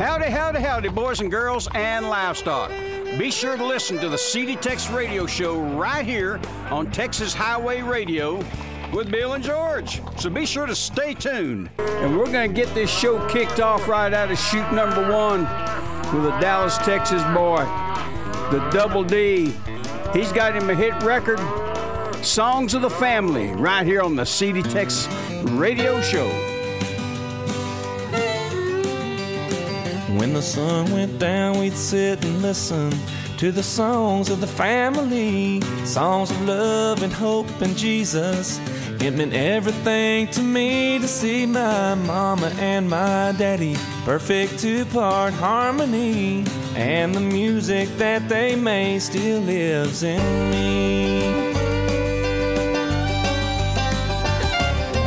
Howdy, howdy, howdy, boys and girls and livestock. Be sure to listen to the CD Tex Radio Show right here on Texas Highway Radio with Bill and George. So be sure to stay tuned. And we're going to get this show kicked off right out of shoot number one with a Dallas, Texas boy, the Double D. He's got him a hit record, Songs of the Family, right here on the CD Tex Radio Show. When the sun went down, we'd sit and listen to the songs of the family, songs of love and hope and Jesus. It meant everything to me to see my mama and my daddy, perfect two part harmony. And the music that they made still lives in me.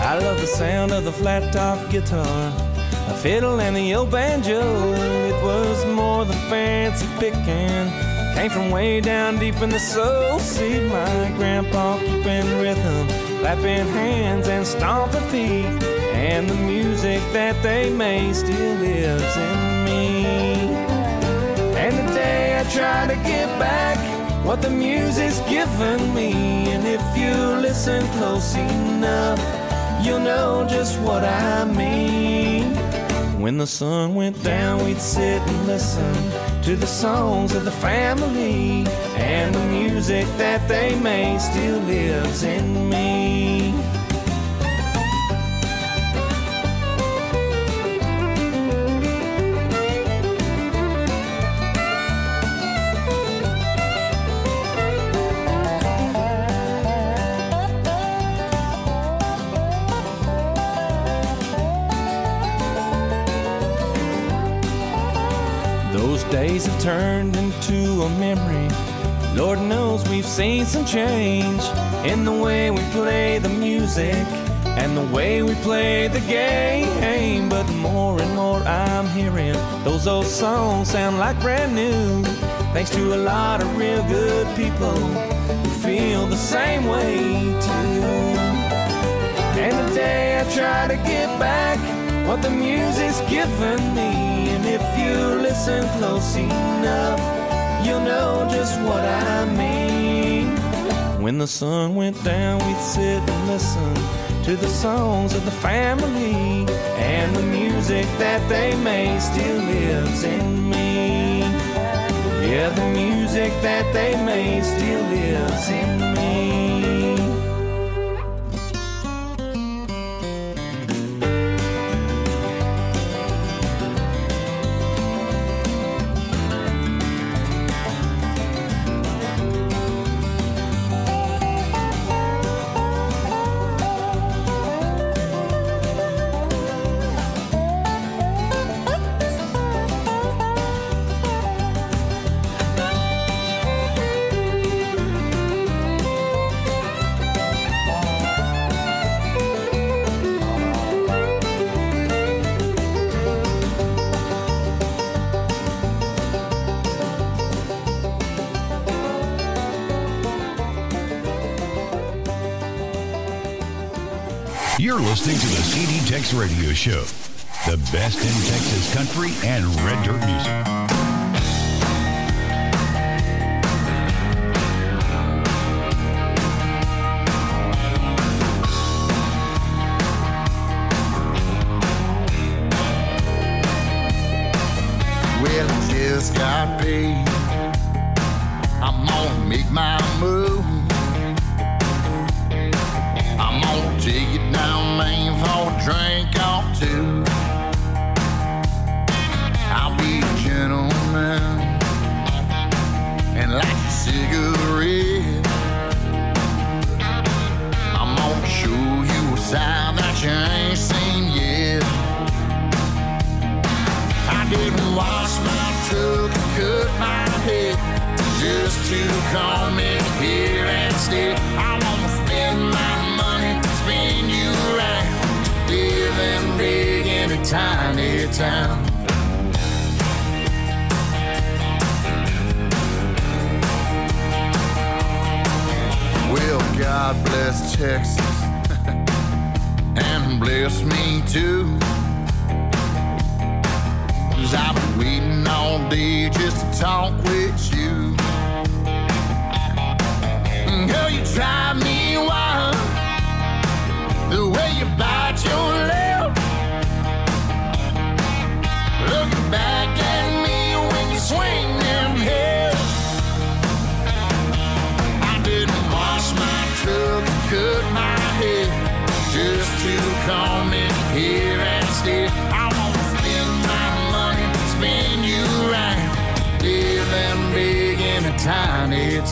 I love the sound of the flat top guitar a fiddle and the old banjo. It was more than fancy picking. Came from way down deep in the soul. See my grandpa keeping rhythm, clapping hands and stomping feet. And the music that they made still lives in me. And today I try to give back what the music's given me. And if you listen close enough, you'll know just what I mean. When the sun went down, we'd sit and listen to the songs of the family, and the music that they made still lives in me. Days have turned into a memory. Lord knows we've seen some change in the way we play the music and the way we play the game. But more and more I'm hearing those old songs sound like brand new. Thanks to a lot of real good people who feel the same way too. And today I try to get back what the music's given me. And if you listen close enough, you'll know just what I mean. When the sun went down, we'd sit and listen to the songs of the family. And the music that they made still lives in me. Yeah, the music that they made still lives in me. You're listening to the CD Tex Radio Show, the best in Texas country and red dirt music. got paid.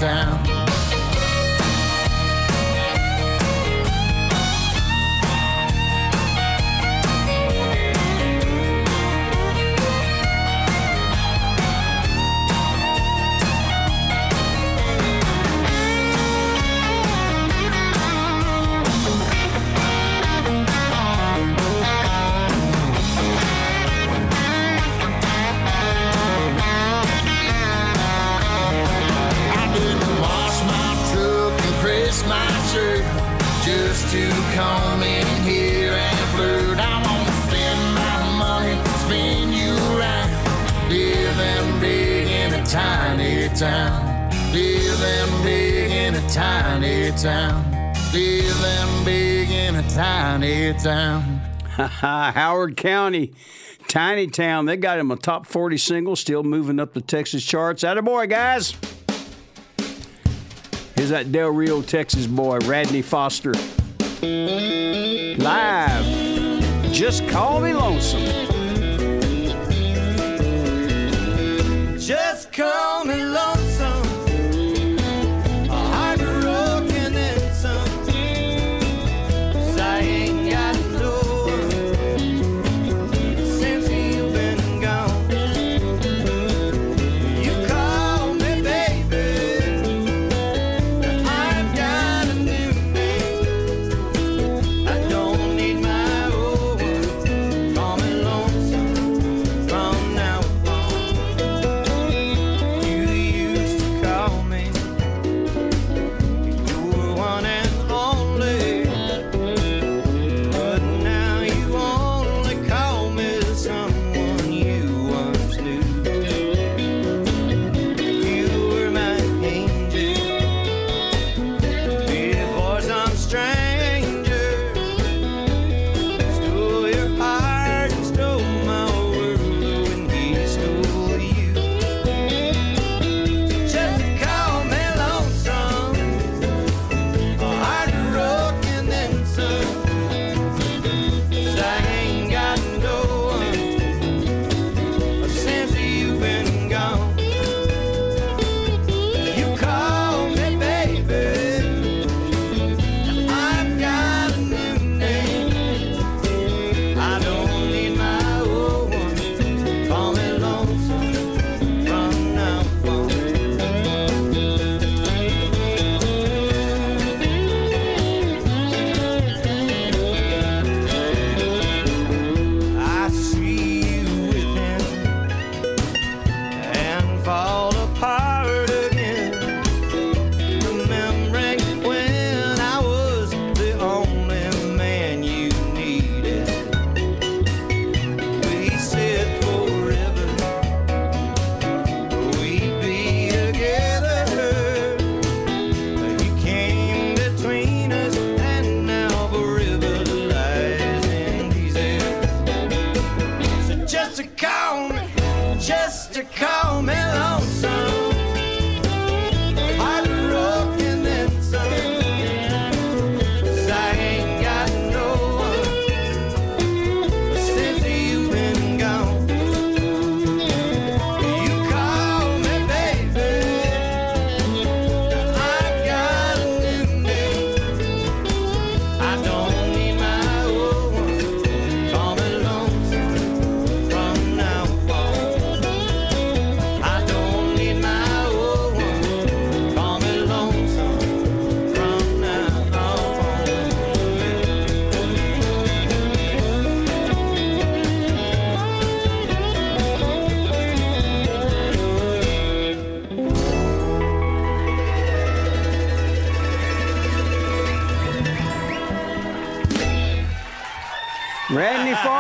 town tiny town. Living big in a tiny town. Howard County, Tiny Town. They got him a top 40 single, still moving up the Texas charts. Atta boy, guys. Here's that Del Rio, Texas boy, Radney Foster. Live. Just call me lonesome.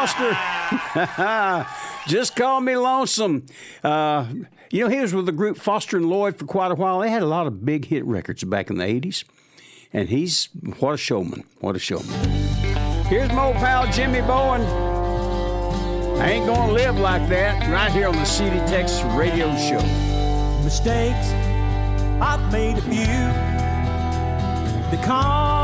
Foster. Just call me lonesome. Uh, you know, he was with the group Foster and Lloyd for quite a while. They had a lot of big hit records back in the 80s. And he's what a showman. What a showman. Here's my old pal Jimmy Bowen. I ain't gonna live like that right here on the CD Texas Radio Show. Mistakes I've made a few. The car.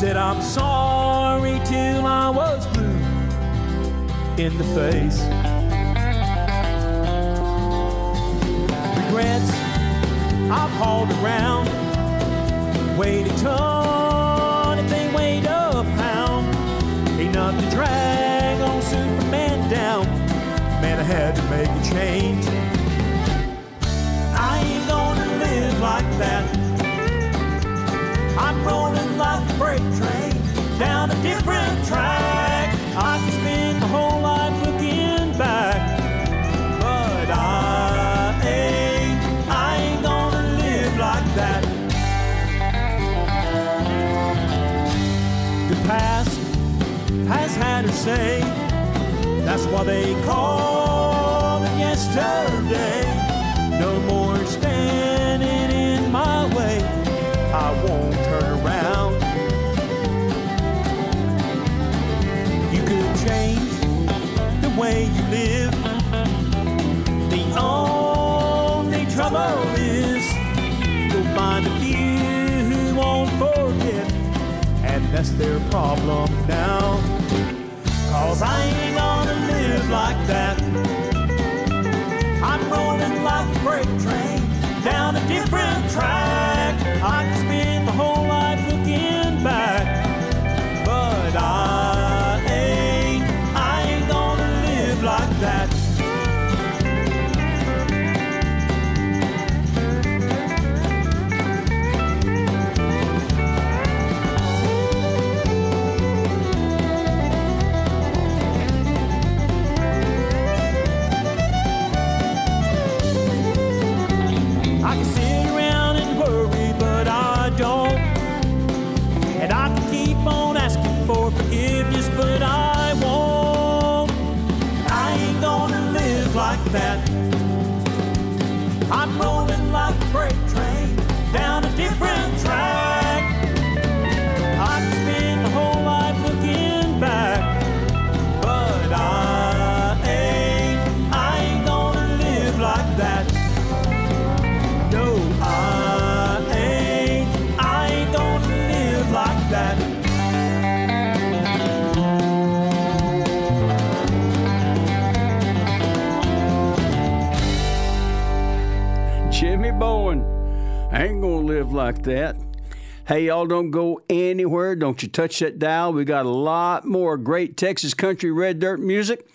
Said I'm sorry till I was blue in the face. Regrets, I've hauled around. Weighed a ton if they weighed a pound. Enough to drag on Superman down. Man, I had to make a change. I ain't gonna live like that. I'm rolling like a freight train down a different track. I can spend my whole life looking back, but I ain't, I ain't gonna live like that. The past has had her say. That's why they call it yesterday. That's their problem now. Cause I ain't gonna live like that. I'm rolling like a freight train down a different track. I that. Hey, y'all don't go anywhere. Don't you touch that dial. We got a lot more great Texas country red dirt music.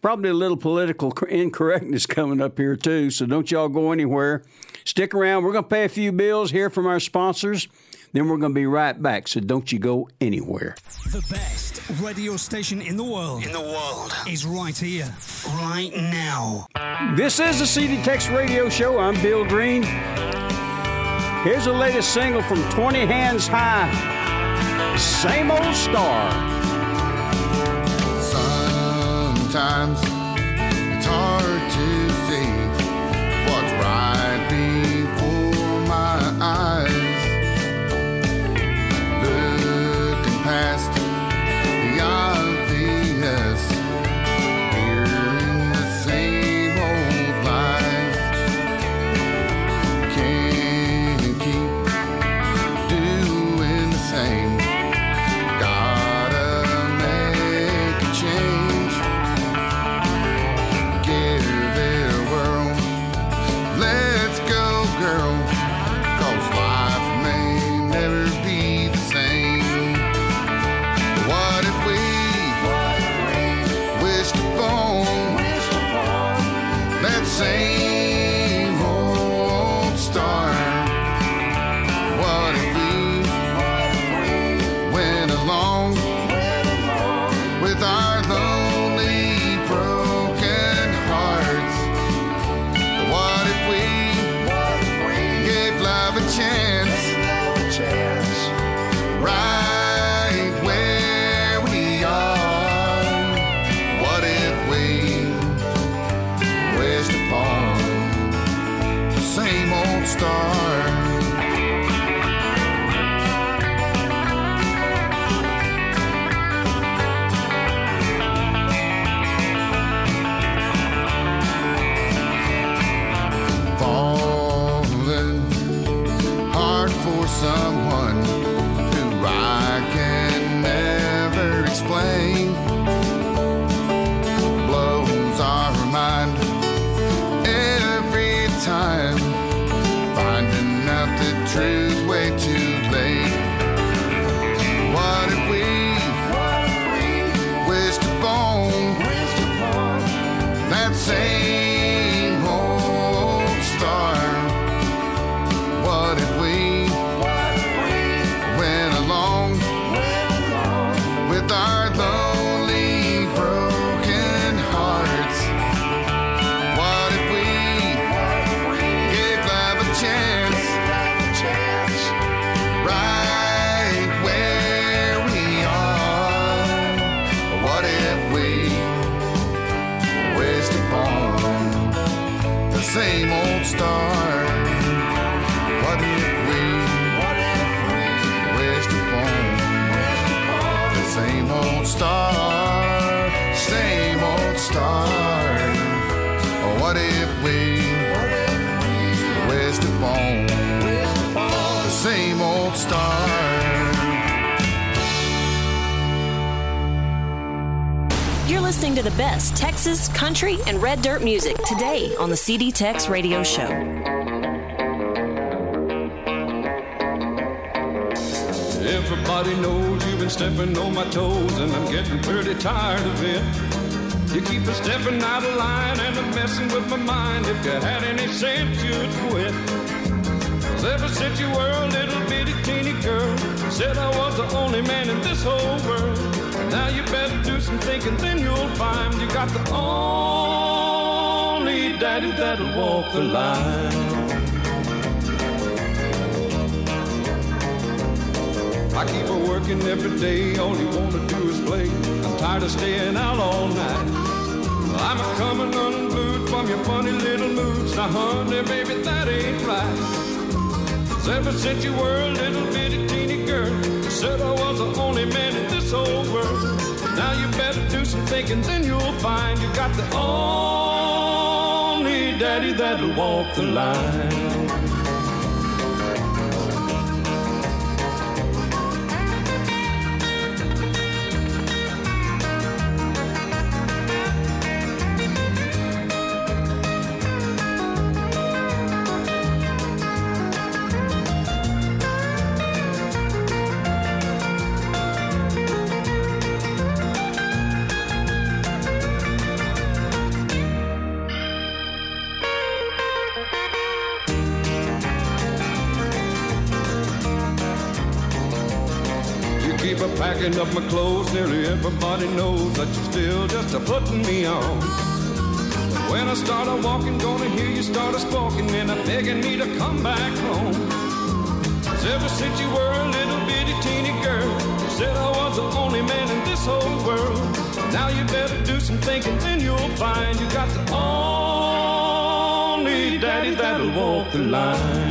Probably a little political incorrectness coming up here, too. So don't y'all go anywhere. Stick around. We're going to pay a few bills here from our sponsors. Then we're going to be right back. So don't you go anywhere. The best radio station in the world. In the world. Is right here, right now. This is the CD Tex Radio Show. I'm Bill Green. Here's the latest single from 20 Hands High Same Old Star. Sometimes dirt music today on the CD Tex Radio Show. Everybody knows you've been stepping on my toes, and I'm getting pretty tired of it. You keep a stepping out of line and I'm messing with my mind. If you had any sense, you'd quit. ever since you were a little bitty teeny girl, said I was the only man in this whole world. Now you better do some thinking, then you'll find you got the only daddy that'll walk the line. I keep her working every day, all you wanna do is play. I'm tired of staying out all night. I'm a coming unglued from your funny little moods. Now, honey, baby, that ain't right. 'Cause ever since you were a little bitty teeny girl, you said I was the only man in this whole world. Now you better do some thinking, then you'll find you got the only daddy that'll walk the line. Line.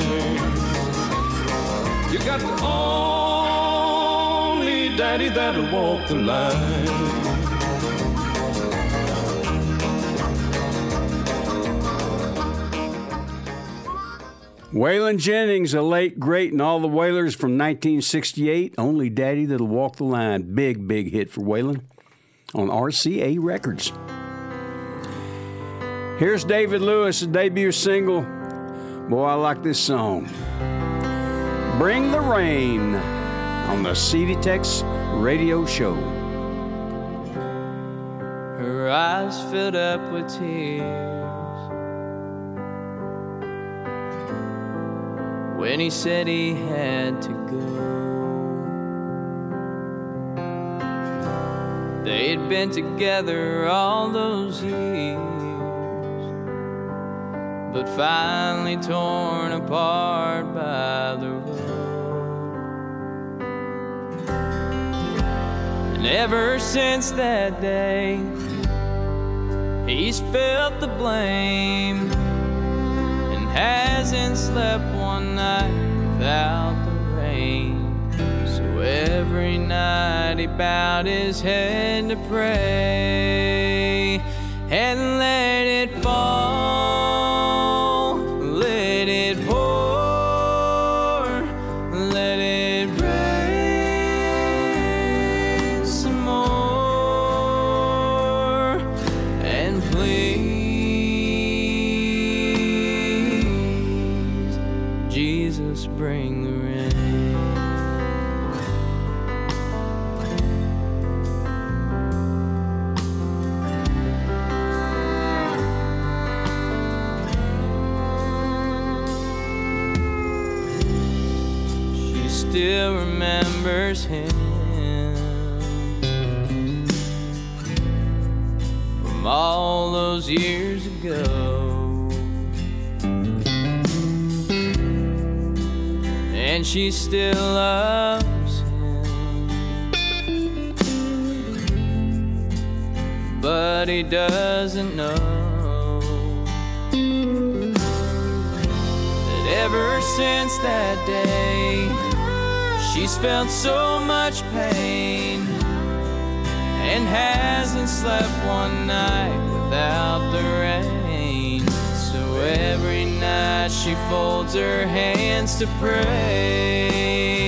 You got the only daddy that'll walk the line. Waylon Jennings, a late great, and all the Waylors from 1968. Only Daddy That'll Walk the Line. Big, big hit for Waylon on RCA Records. Here's David Lewis' debut single. Boy, I like this song. Bring the Rain on the CD Tex Radio Show. Her eyes filled up with tears when he said he had to go. They'd been together all those years, but finally torn apart by the road. And ever since that day, he's felt the blame and hasn't slept one night without the rain. So every night he bowed his head to pray and let it fall, let it pour, let it rain some more, and please, Jesus, bring the rain. Remembers him from all those years ago. And she still loves him. But he doesn't know that ever since that day, she's felt so much pain and hasn't slept one night without the rain. So every night she folds her hands to pray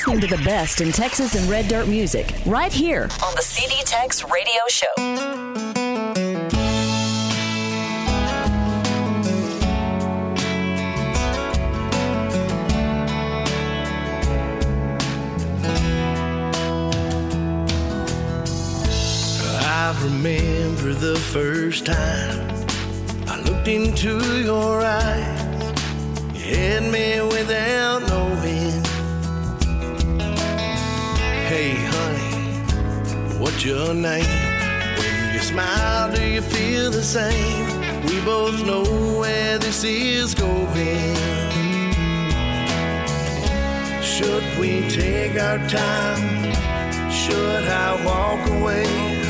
listening to the best in Texas and red dirt music right here on the CD Tex Radio Show. I remember the first time I looked into your eyes. Your name? When you smile, do you feel the same? We both know where this is going. Should we take our time? Should I walk away?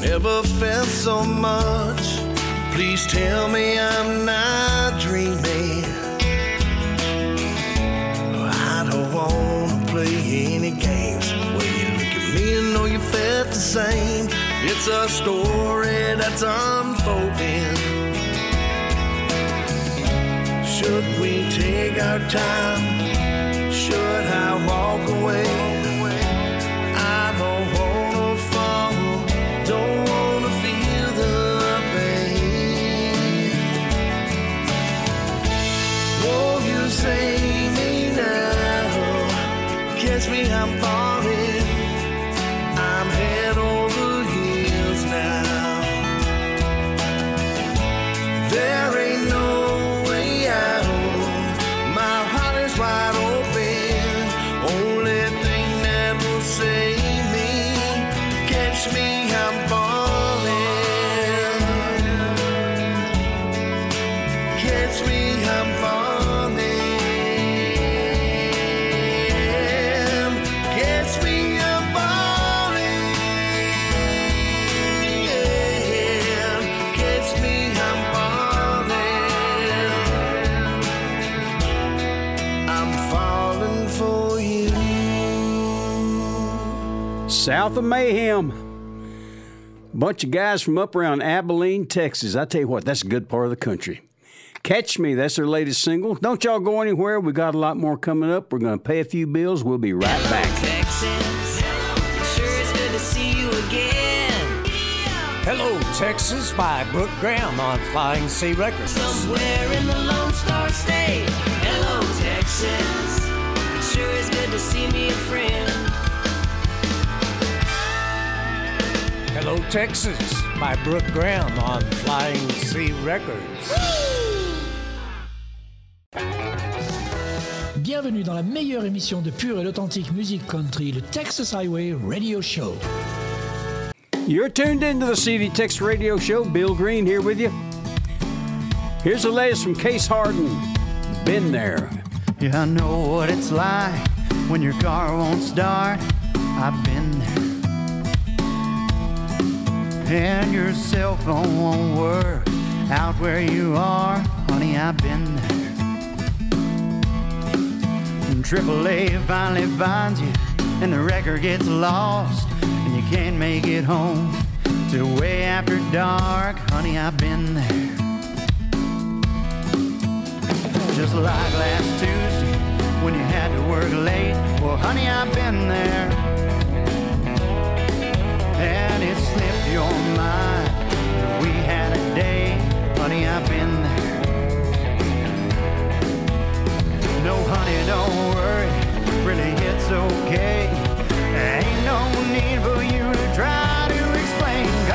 Never felt so much. Please tell me I'm not dreaming. I don't wanna play any games. When you look at me and know you felt the same, it's a story that's unfolding. Should we take our time? Should I walk away? South of Mayhem. Bunch of guys from up around Abilene, Texas. I tell you what, that's a good part of the country. Catch Me, that's their latest single. Don't y'all go anywhere. We got a lot more coming up. We're going to pay a few bills. We'll be right back. Texas. Sure is good to see you again. Hello, Texas by Brooke Graham on Flying Sea Records. Somewhere in the Lone Star State. Hello, Texas. It sure is good to see me a friend. Hello, Texas by Brooke Graham on Flying Sea Records. Bienvenue dans la meilleure émission de pure et authentique musique country, le Texas Highway Radio Show. You're tuned into the CD Tex Radio Show. Bill Green here with you. Here's the latest from Case Hardin. Been there. Yeah, I know what it's like when your car won't start. I've been there. And your cell phone won't work out where you are. Honey, I've been there. And AAA finally finds you, and the record gets lost, and you can't make it home till way after dark. Honey, I've been there. Just like last Tuesday when you had to work late. Well, honey, I've been there. And it slipped your mind that we had a day. Honey, I've been there. No, honey, don't worry. Really, it's okay. Ain't no need for you to try to explain.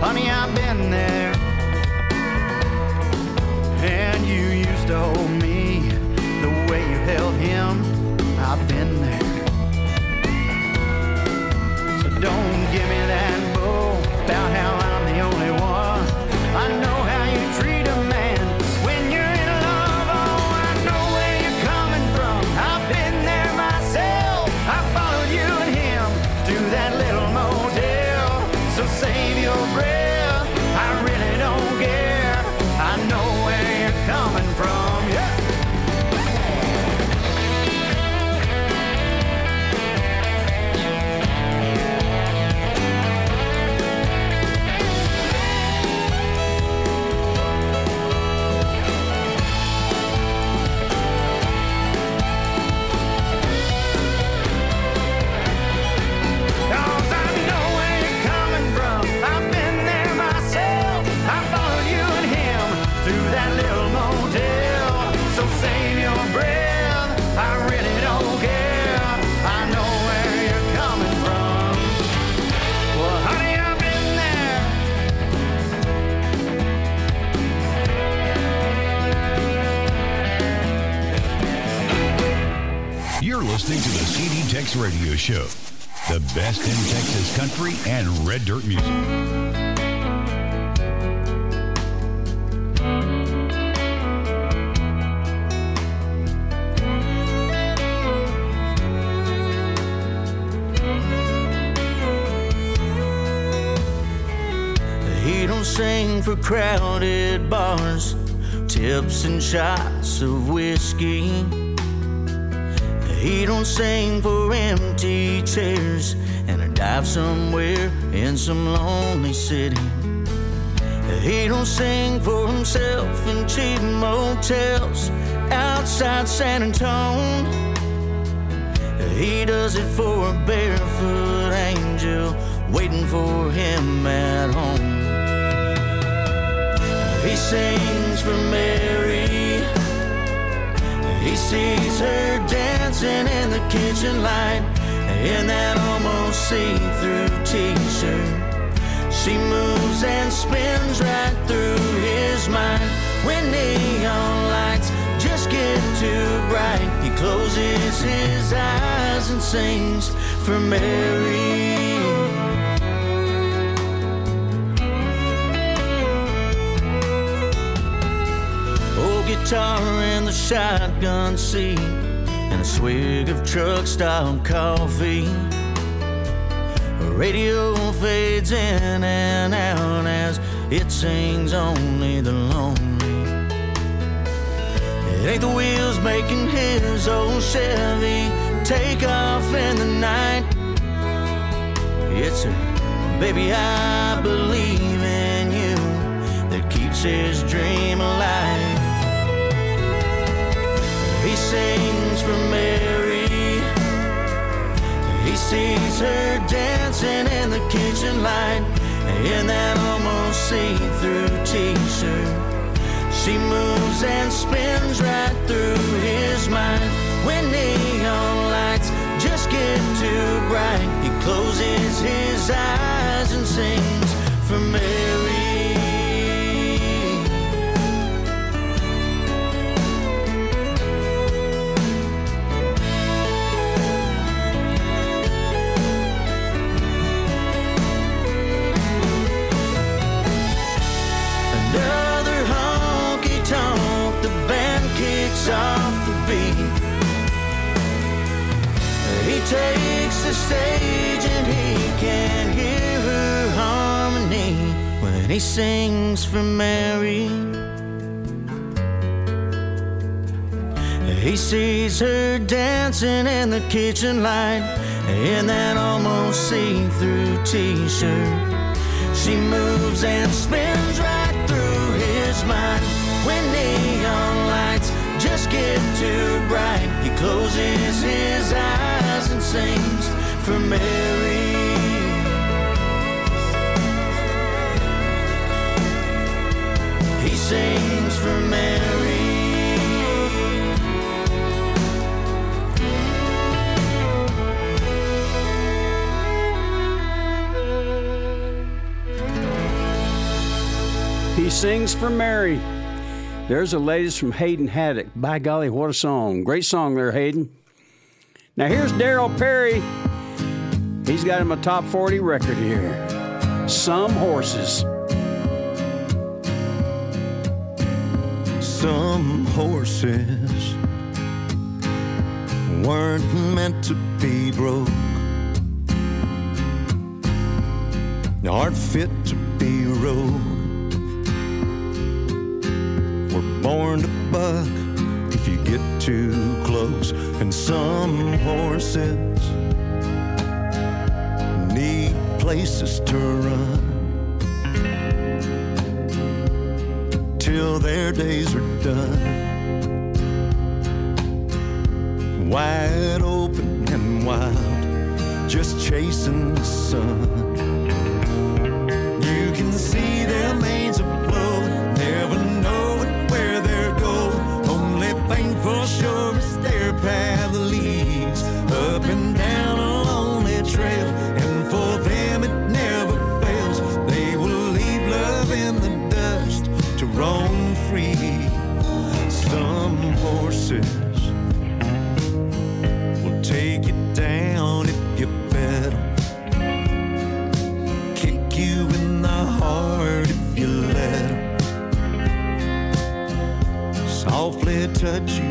Honey, I've Mix Radio Show. The best in Texas country and red dirt music. He don't sing for crowded bars, tips and shots of whiskey. He don't sing for empty chairs and a dive somewhere in some lonely city. He don't sing for himself in cheap motels outside San Antonio. He does it for a barefoot angel waiting for him at home. He sings for Mary. He sees her dancing in the kitchen light in that almost see-through t-shirt. She moves and spins right through his mind when neon lights just get too bright. He closes his eyes and sings for Mary. Old guitar in the shotgun seat and a swig of truck stop coffee. Radio fades in and out as it sings only the lonely. It ain't the wheels making his old Chevy take off in the night. It's a baby, I believe in you that keeps his dream alive. He sings for Mary. He sees her dancing in the kitchen light in that almost see-through t-shirt. She moves and spins right through his mind when neon lights just get too bright. He closes his eyes and sings for Mary. Takes the stage and he can hear her harmony when he sings for Mary. He sees her dancing in the kitchen light in that almost see-through t-shirt. She moves and spins right through his mind when neon lights just get too bright. He closes his eyes sings for Mary. He sings for Mary. He sings for Mary. There's the latest from Hayden Haddock. By golly, what a song. Great song there, Hayden. Now here's Derryl Perry. He's got him a top 40 record here. Some horses. Some horses weren't meant to be broke, aren't fit to be rode. We're born to buck get too close, and some horses need places to run. till their days are done. Wide open and wild, just chasing the sun. Touch you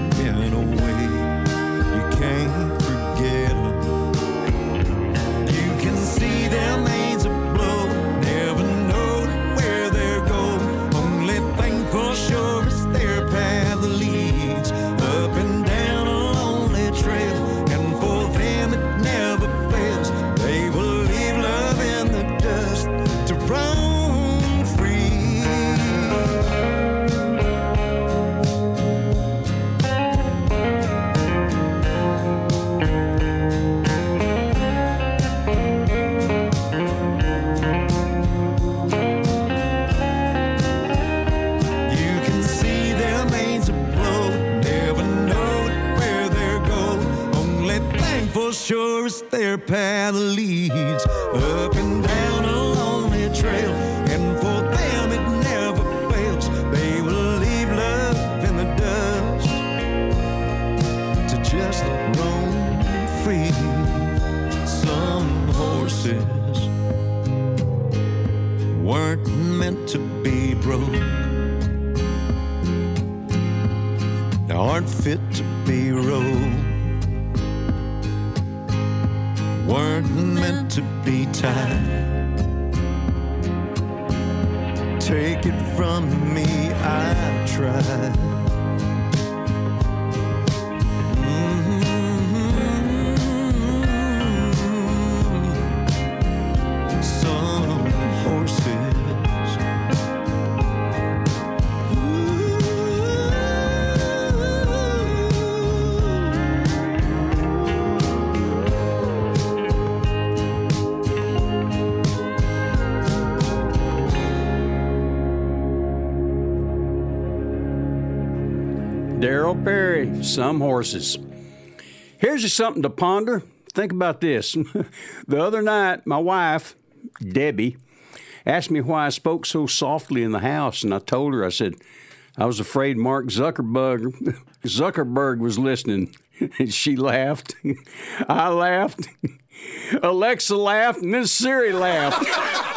path lead. some horses. Here's just something to ponder. Think about this. the other night, my wife, Debbie, asked me why I spoke so softly in the house, and I told her, I said, I was afraid Mark Zuckerberg Zuckerberg was listening. And she laughed. I laughed. Alexa laughed, and then Siri laughed.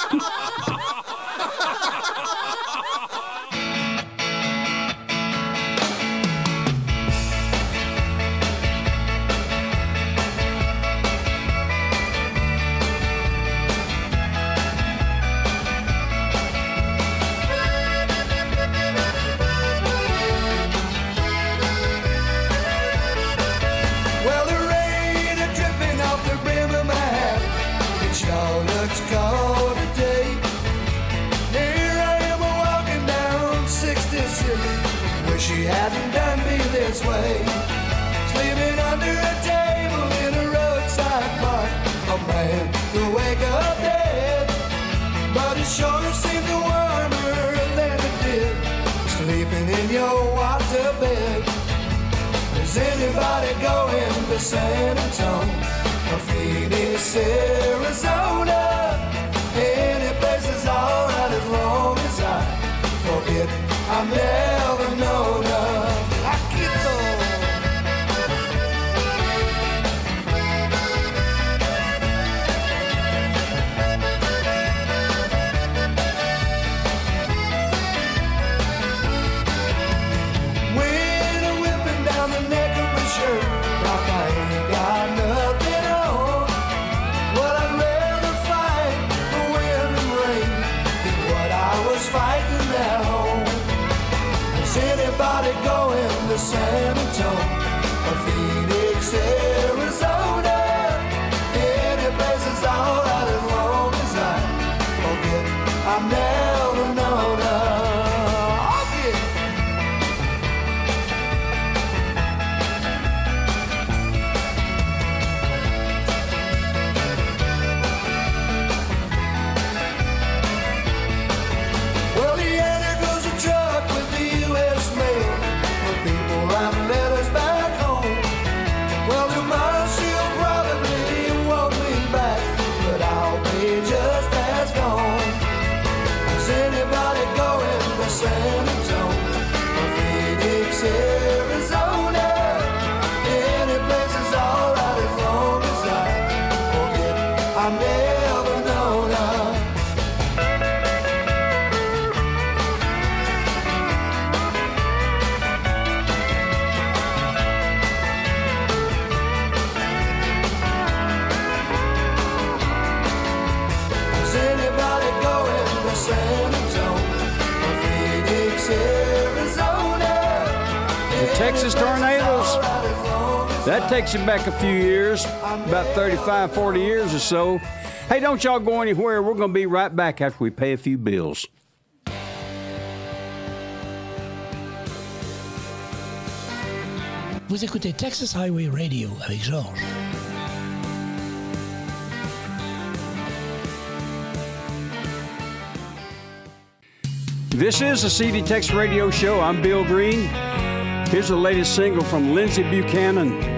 takes him back a few years, about 35, 40 years or so. Hey, don't y'all go anywhere. We're going to be right back after we pay a few bills. Vous écoutez Texas Highway Radio avec Georges. This is the CD Texas Radio Show. I'm Bill Green. Here's the latest single from Lindsey Buchanan.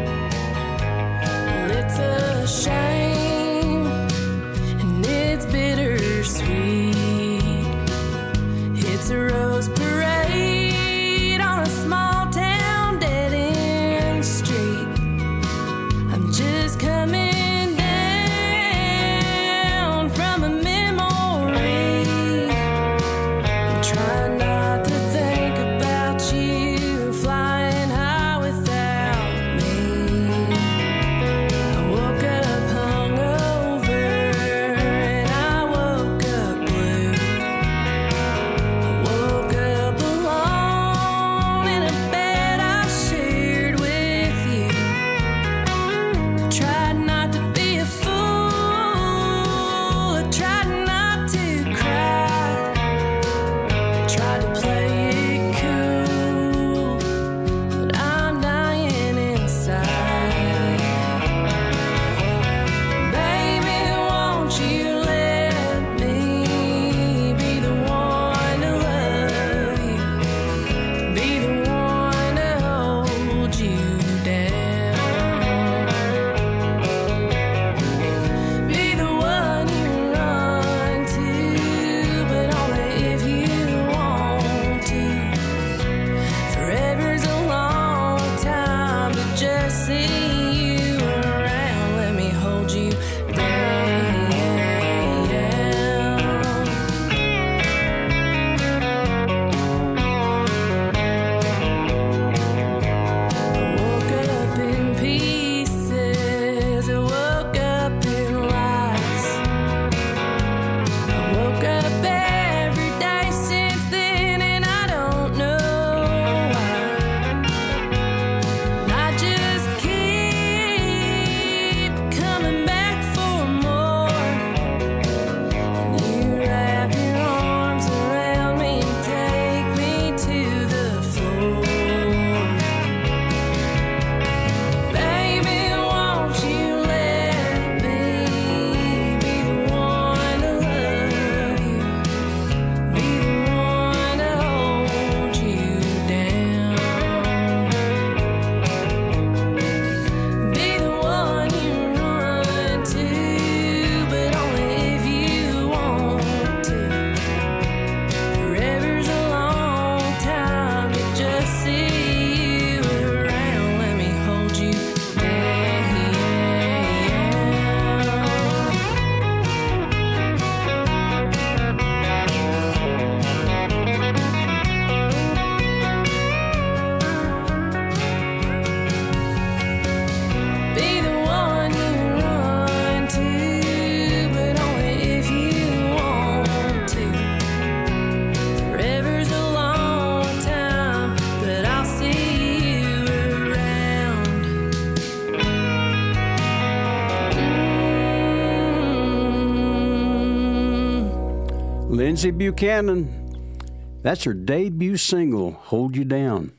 Lindsey Buchanan. That's her debut single, Hold You Down.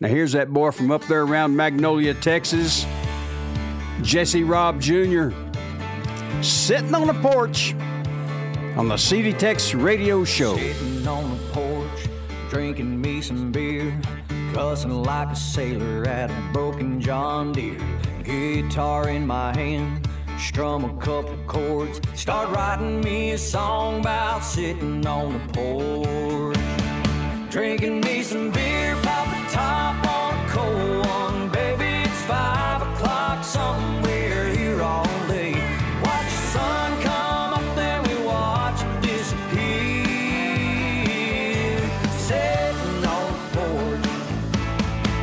Now, here's that boy from up there around Magnolia, Texas, Jesse Raub Jr., sitting on a porch on the CD Tex radio show. Sitting on the porch, drinking me some beer, cussing like a sailor at a broken John Deere. Guitar in my hand, strum a couple chords, start writing me a song about sitting on the porch. Drinking me some beer, pop a top on a cold one, baby. It's five o'clock somewhere here all day. Watch the sun come up, we watch it disappear. Sitting on the porch,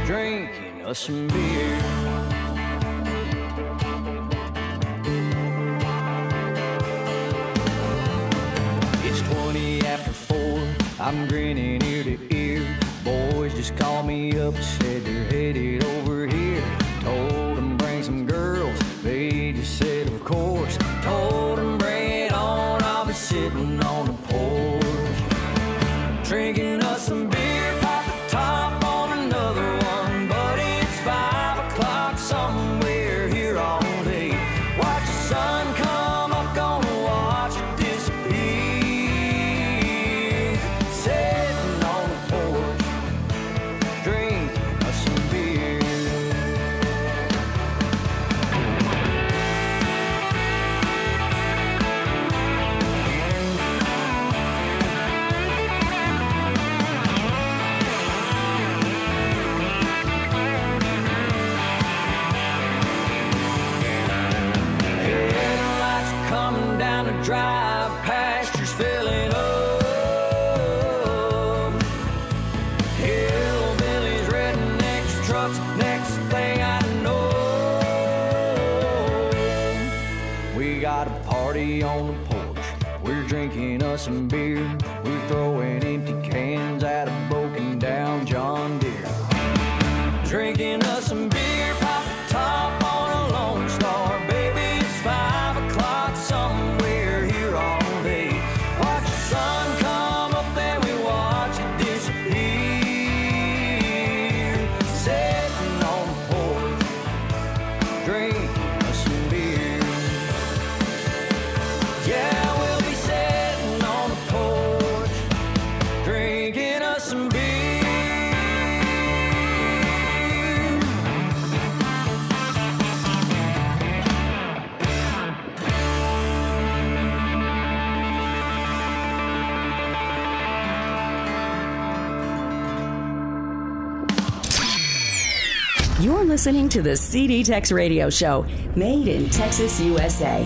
drinking us some beer. I'm grinning ear to ear. Boys just call me up, said they're headed listening to the CD Tex Radio Show, made in Texas, USA.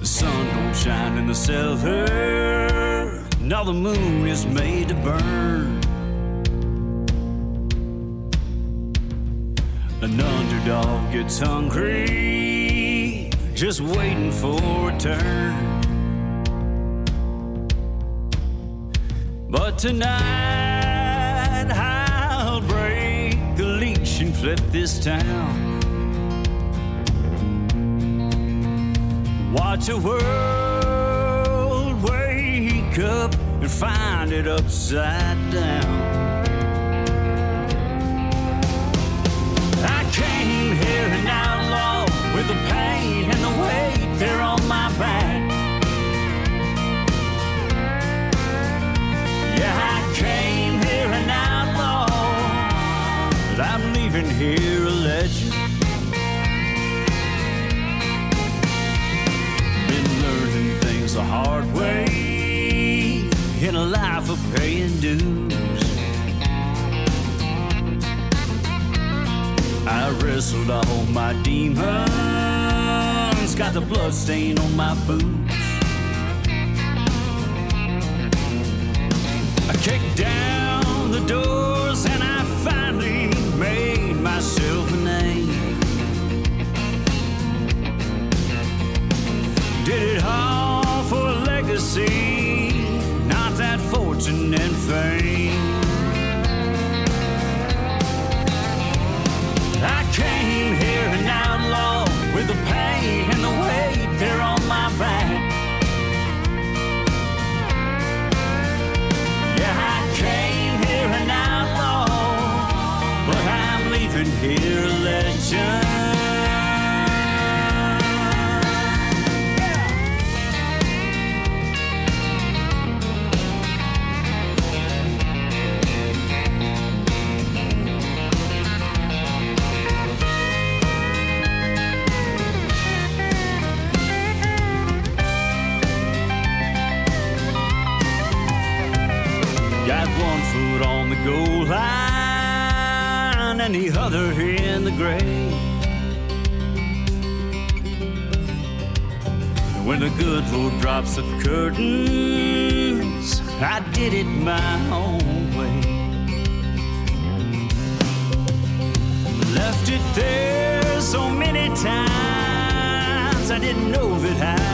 The sun don't shine in the cellar. Now the moon is made to burn. An underdog gets hungry, just waiting for a turn. But tonight and flip this town. Watch a world wake up and find it upside down. I came here an outlaw with the pain and the weight there on I'm leaving a legend. Been learning things the hard way in a life of paying dues. I wrestled all my demons, got the blood stain on my boots. Leaving here a legend. The drops the curtains, I did it my own way. Left it there so many times, I didn't know that I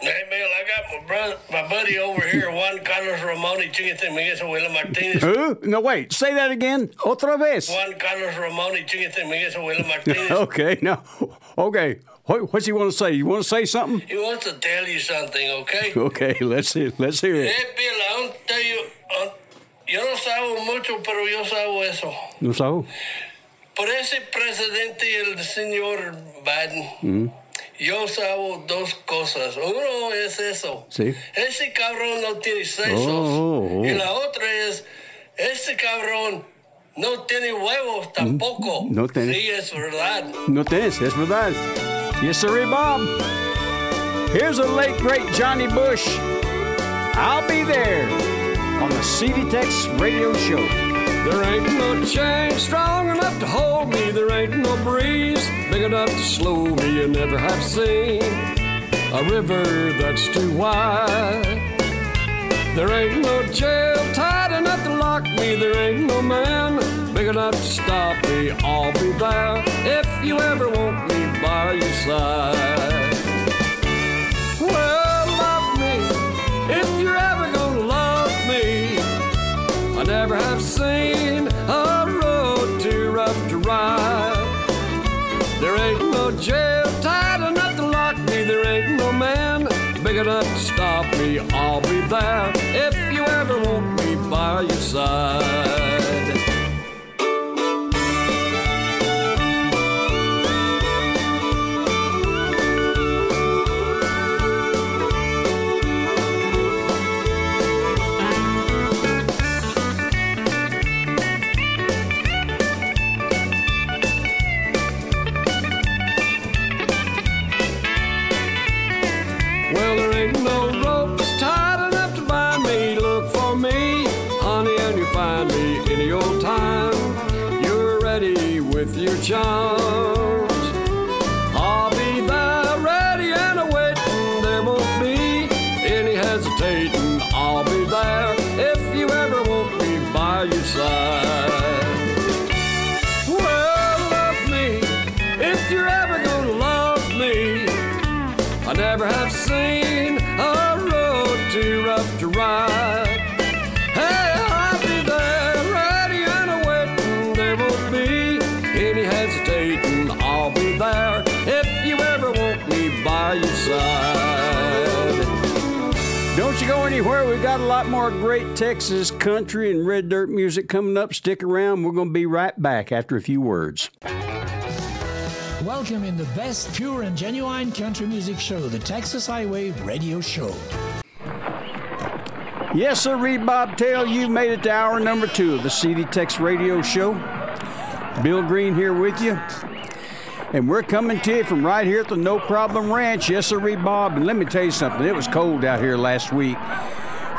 Hey, Bill, I got my brother, my buddy over here, Juan Carlos Ramón y Chingate Miguel Abuela Martínez. Who? No, wait. Say that again. Otra vez. Juan Carlos Ramón y Chingate Miguel Abuela Martínez. okay, no. Okay. What, what's he want to say? You want to say something? He wants to tell you something, okay? Okay, let's hear, let's hear it. Hey, Bill, I want to tell you, uh, yo no sabo mucho, pero yo sabo eso. No sabo. Por ese presidente, el señor Biden, Mm, yo sabo dos cosas. Uno es eso. sí. Ese cabrón no tiene sesos. Oh, oh, oh. Y la otra es, ese cabrón no tiene huevos tampoco. no tiene. Sí, es verdad. No tienes, es verdad. Yes, sir, Bob. Here's a late, great Johnny Bush. I'll be there on the CD Tex radio show. There ain't no chain strong enough to hold me. There ain't no breeze big enough to slow me. You never have seen a river that's too wide. There ain't no jail tight enough to lock me. There ain't no man big enough to stop me. I'll be there if you ever want me by your side. Well, love me if you're ever never have seen a road too rough to ride. There ain't no jail tight enough to lock me. There ain't no man big enough to stop me. I'll be there if you ever want me by your side. More great Texas country and red dirt music coming up. Stick around. We're going to be right back after a few words. Welcome in the best pure and genuine country music show, the Texas Highway Radio Show. Yes, sir, Reed Bobtail, you made it to hour number two of the CD Tex Radio Show. Bill Green here with you. And we're coming to you from right here at the No Problem Ranch. Yes, sir, Reed Bob. And let me tell you something, it was cold out here last week.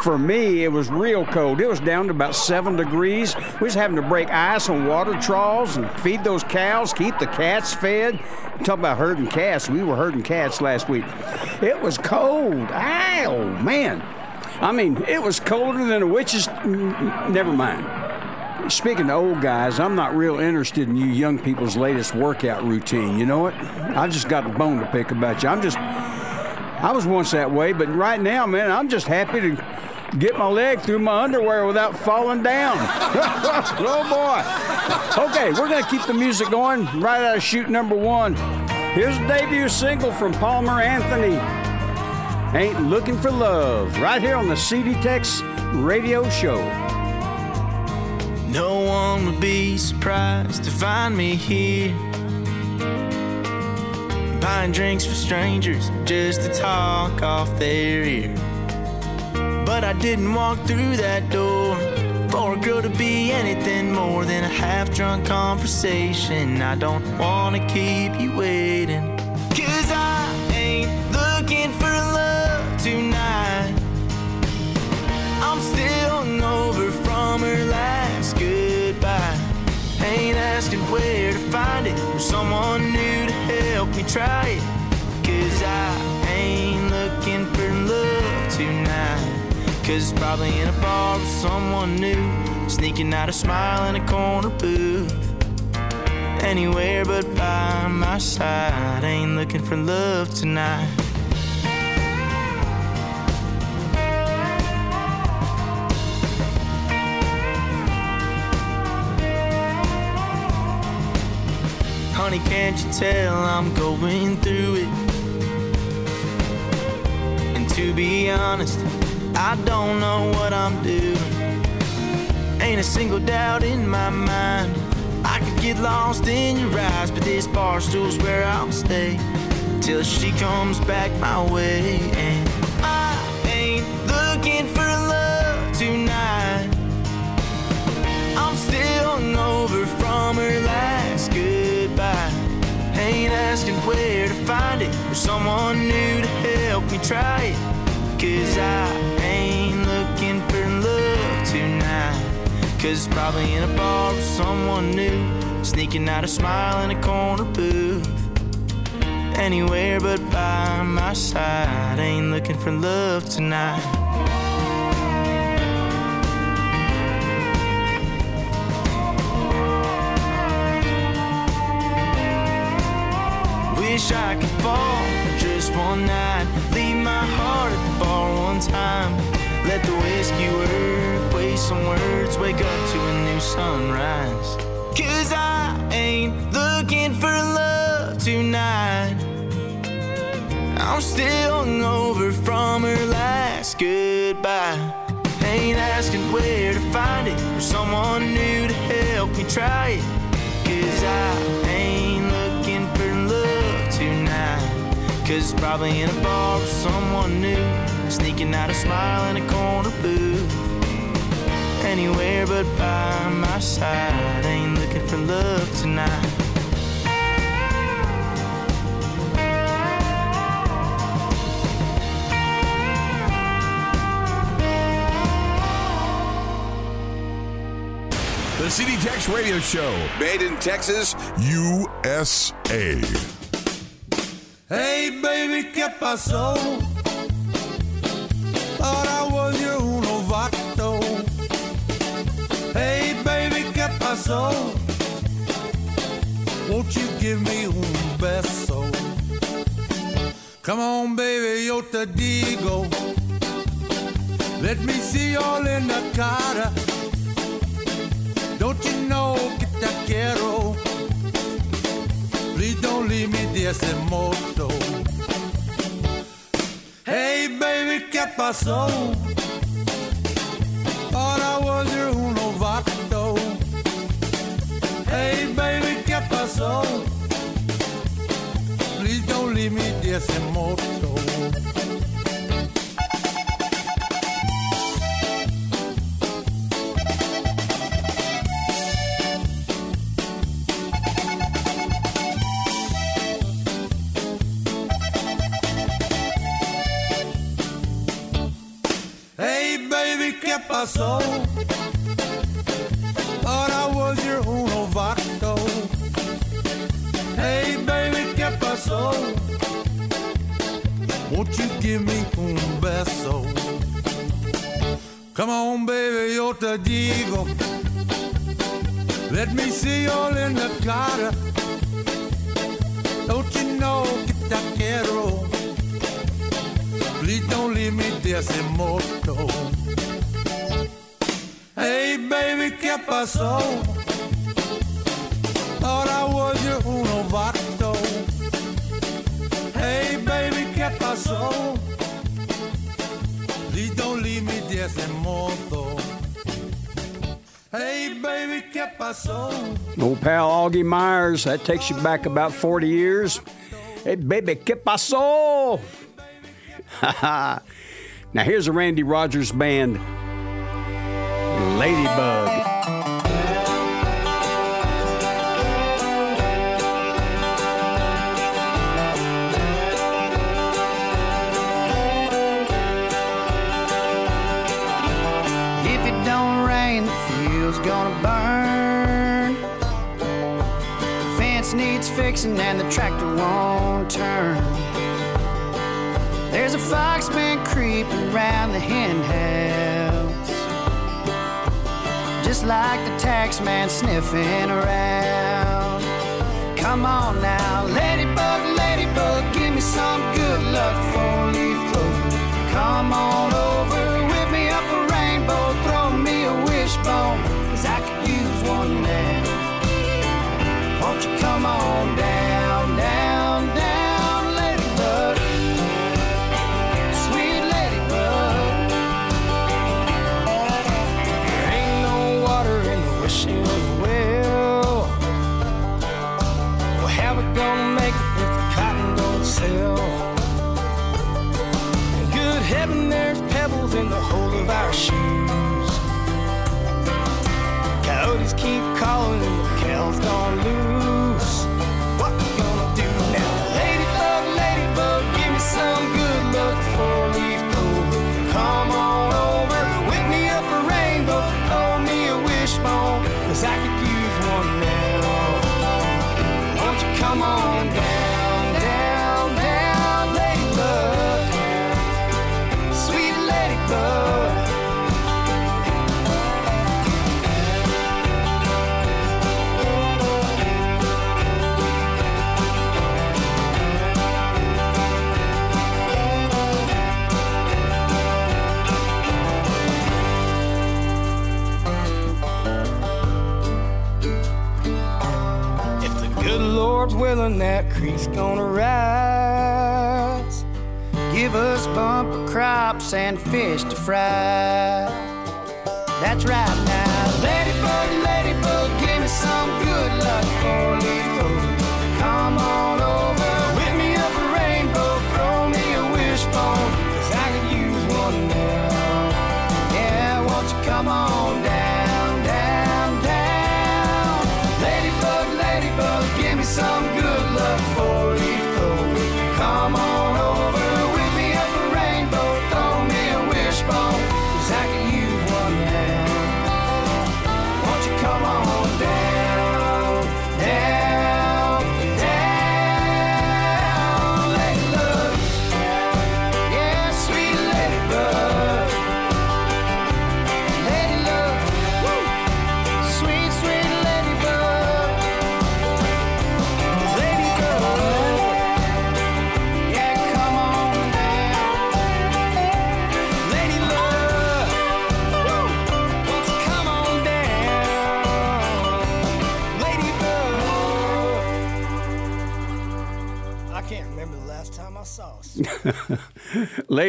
For me, it was real cold. It was down to about seven degrees. We was having to break ice on water troughs and feed those cows, keep the cats fed. Talk about herding cats. We were herding cats last week. It was cold. Ow, man. I mean, it was colder than a witch's. Never mind. Speaking to old guys, I'm not real interested in you young people's latest workout routine. You know what? I just got a bone to pick about you. I'm just. I was once that way, but right now, man, I'm just happy to get my leg through my underwear without falling down. oh boy. Okay, we're gonna keep the music going right out of shoot number one. Here's a debut single from Palmer Anthony. Ain't looking for love. Right here on the CD Radio Show. No one would be surprised to find me here. Buying drinks for strangers just to talk off their ear. But I didn't walk through that door for a girl to be anything more than a half drunk conversation. I don't wanna keep you waiting. Cause I ain't looking for love tonight. I'm still asking where to find it or someone new to help me try it. Cause I ain't looking for love tonight. Cause probably in a bar with someone new, sneaking out a smile in a corner booth. Anywhere but by my side, ain't looking for love tonight. Honey, can't you tell I'm going through it? And to be honest, I don't know what I'm doing. Ain't a single doubt in my mind. I could get lost in your eyes, but this bar stool's where I'll stay till she comes back my way. And I ain't looking for love tonight. I'm still hungover from her last asking where to find it or someone new to help me try it. Cause I ain't looking for love tonight. Cause probably in a bar with someone new, sneaking out a smile in a corner booth. Anywhere but by my side, ain't looking for love tonight. For just one night. Leave my heart at the bar one time. Let the whiskey work, waste some words, wake up to a new sunrise. Cause I ain't looking for love tonight. I'm still hungover from her last goodbye. Ain't asking where to find it or someone new to help me try it. Cause I tonight. Cause probably in a bar with someone new, sneaking out a smile in a corner booth. Anywhere but by my side, ain't looking for love tonight. The CD Tex Radio Show, made in Texas, USA. Hey, baby, ¿qué pasó? Thought I was your uno vato. Hey, baby, ¿qué pasó? Won't you give me un beso? Come on, baby, yo te digo. Let me see all in the cara. Don't you know que te quiero? Don't leave me de ese moto. Hey, baby, ¿qué pasó? Thought I was your uno vato. Hey, baby, ¿qué pasó? Please don't leave me de ese moto. passou. That takes you back about 40 years. Hey, baby, que paso? now, here's a Randy Rogers band Ladybug. Dixon and the tractor won't turn. There's a fox been creeping round the hen house. Just like the tax man sniffing around. Come on now, ladybug, ladybug, give me some good luck, four leaf clover. Come on over, whip me up a rainbow, throw me a wishbone, cause I could use one now. Won't you come on down?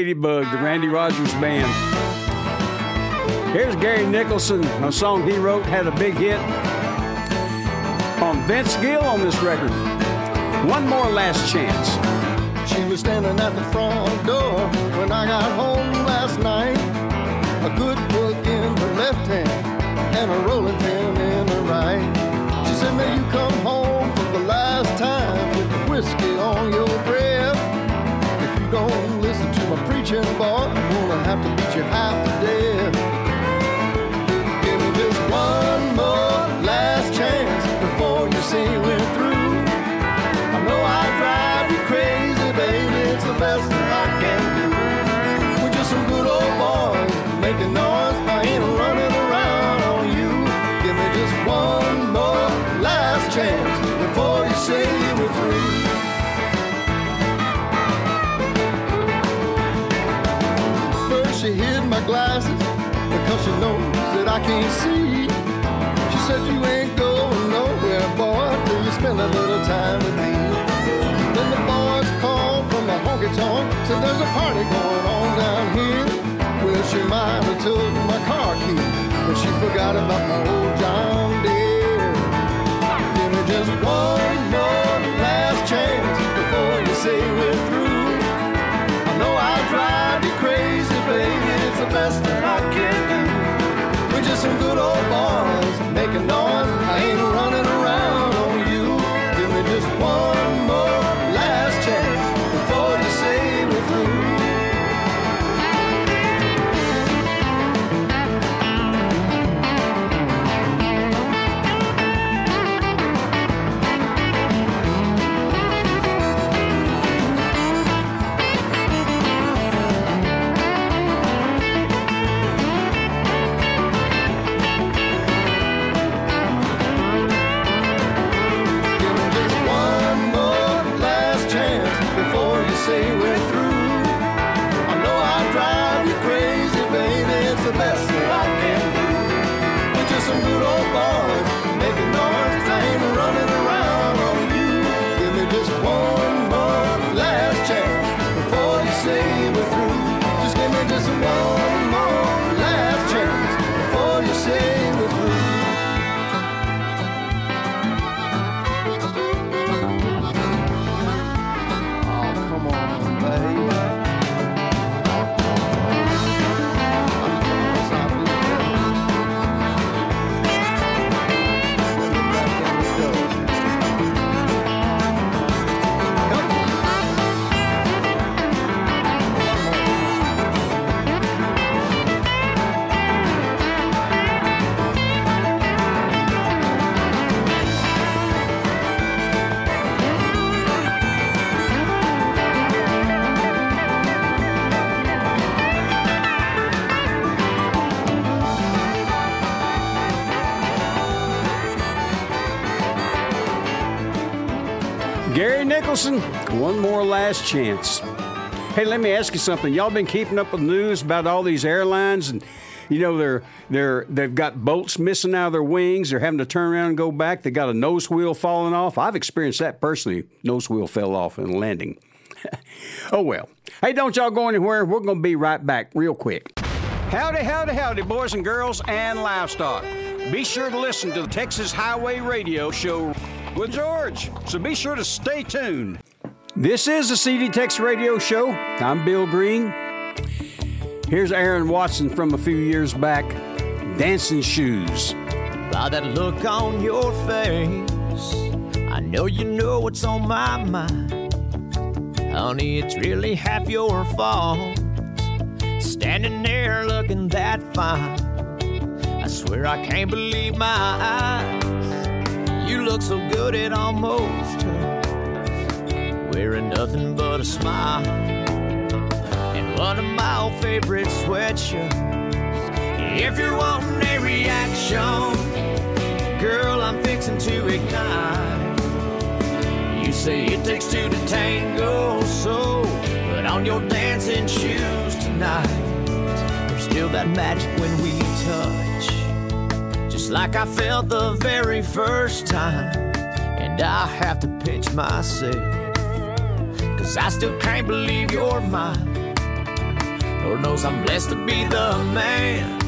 Ladybug, the Randy Rogers Band. Here's Gary Nicholson, a song he wrote, had a big hit on Vince Gill on this record. One more last chance. She was standing at the front door when I got home last night. A good book in her left hand and a rolling pin in her right. She said, May you come preaching boy. I'm gonna have to beat you half to death. Give me this one more last chance before you say we're through. I know I drive you crazy, baby. It's the best that I can do. We're just some good old boys making noise. I ain't running around on you. Give me just one more last chance before you say we're through. She knows that I can't see. She said you ain't going nowhere, boy, till you spend a little time with me. Then the boys called from the honky tonk, said there's a party going on down here. Well, she might have took my car key, but she forgot about my old John Deere. Give me just one one more last chance. Hey, let me ask you something. Y'all been keeping up with news about all these airlines and you know they're they're they've got bolts missing out of their wings. They're having to turn around and go back. They got a nose wheel falling off. I've experienced that personally. Nose wheel fell off in landing. oh well. Hey, don't y'all go anywhere. We're gonna be right back real quick. Howdy, howdy, howdy, boys and girls and livestock. Be sure to listen to the Texas Highway Radio Show with George. So be sure to stay tuned. This is the CD Tex Radio Show. I'm Bill Green. Here's Aaron Watson from a few years back. Dancing Shoes. By that look on your face, I know you know what's on my mind. Honey, it's really half your fault. Standing there looking that fine. I swear I can't believe my eyes. You look so good it almost hurts. Wearing nothing but a smile. And one of my old favorite sweatshirts. If you're wanting a reaction, girl, I'm fixing to ignite. You say it takes two to tango, so put on your dancing shoes tonight. There's still that magic when we touch, just like I felt the very first time. And I have to pinch myself, cause I still can't believe you're mine. Lord knows I'm blessed to be the man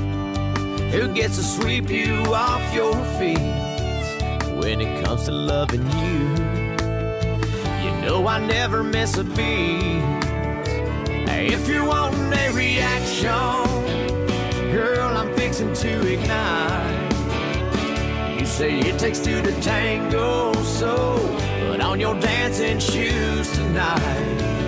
who gets to sweep you off your feet when it comes to loving you. You know I never miss a beat. If you're wanting a reaction, girl, I'm fixing to ignite. You say it takes two to tango, so on your dancing shoes tonight.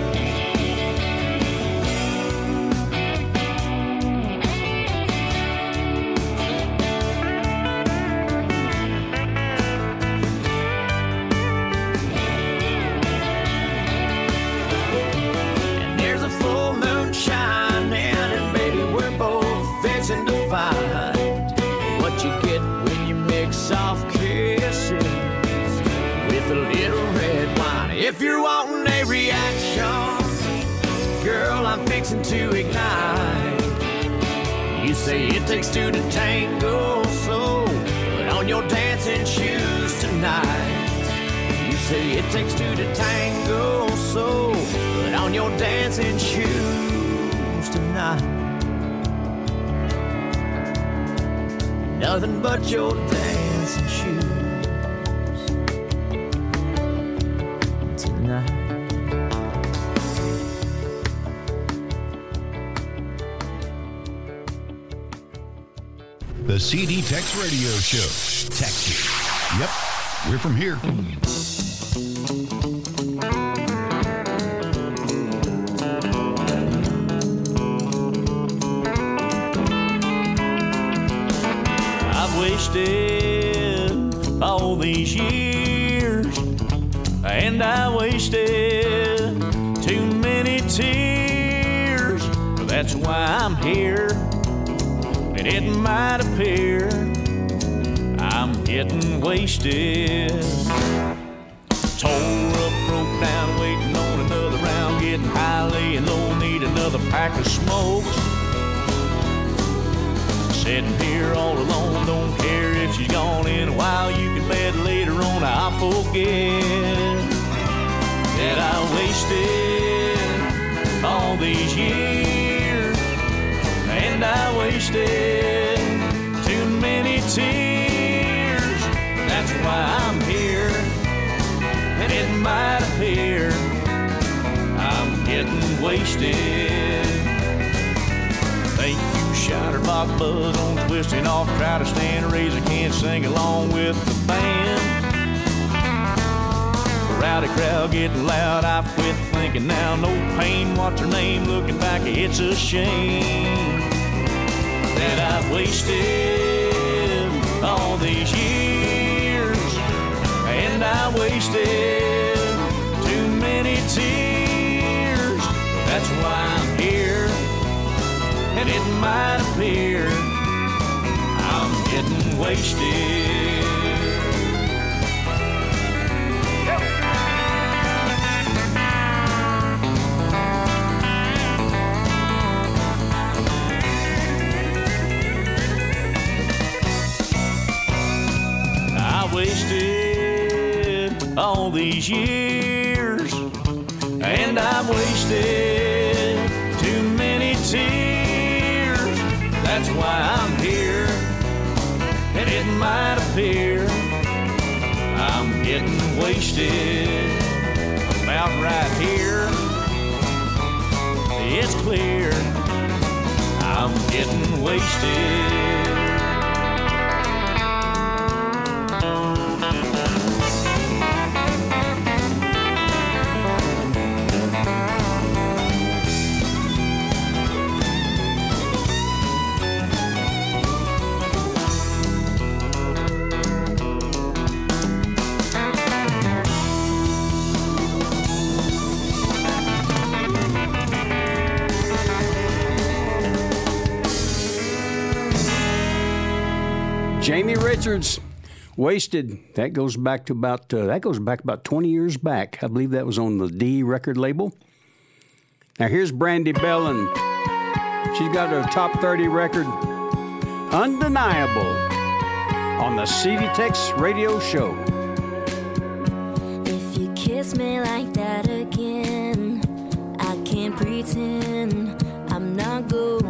To ignite. You say it takes two to tango, so put on your dancing shoes tonight. You say it takes two to tango, so put on your dancing shoes tonight. Nothing but your dancing CD Tex Radio Show. Texas. Yep, we're from here. I've wasted all these years, and I wasted too many tears. That's why I'm here, and it might appear I'm getting wasted. Tore up, broke down, waiting on another round, getting high, laying low, need another pack of smokes. Sitting here all alone, don't care if she's gone in a while. You can bet later on I'll forget that I wasted all these years, and I wasted tears. That's why I'm here, and it might appear I'm getting wasted. Think you shot box buzz on twisting off, try to stand, raise a can, sing along with the band. Rowdy crowd getting loud, I quit thinking now. No pain, what's her name? Looking back, it's a shame that I've wasted all these years, and I wasted too many tears. That's why I'm here, and it might appear I'm getting wasted. All these years, and I've wasted too many tears. That's why I'm here, and it might appear I'm getting wasted about right here. It's clear I'm getting wasted. Richards, "Wasted." That goes back to about uh, that goes back about 20 years back. I believe that was on the D record label. Now here's Brandi Behlen. She's got her top 30 record, "Undeniable," on the CD Tex Radio Show. If you kiss me like that again, I can't pretend I'm not going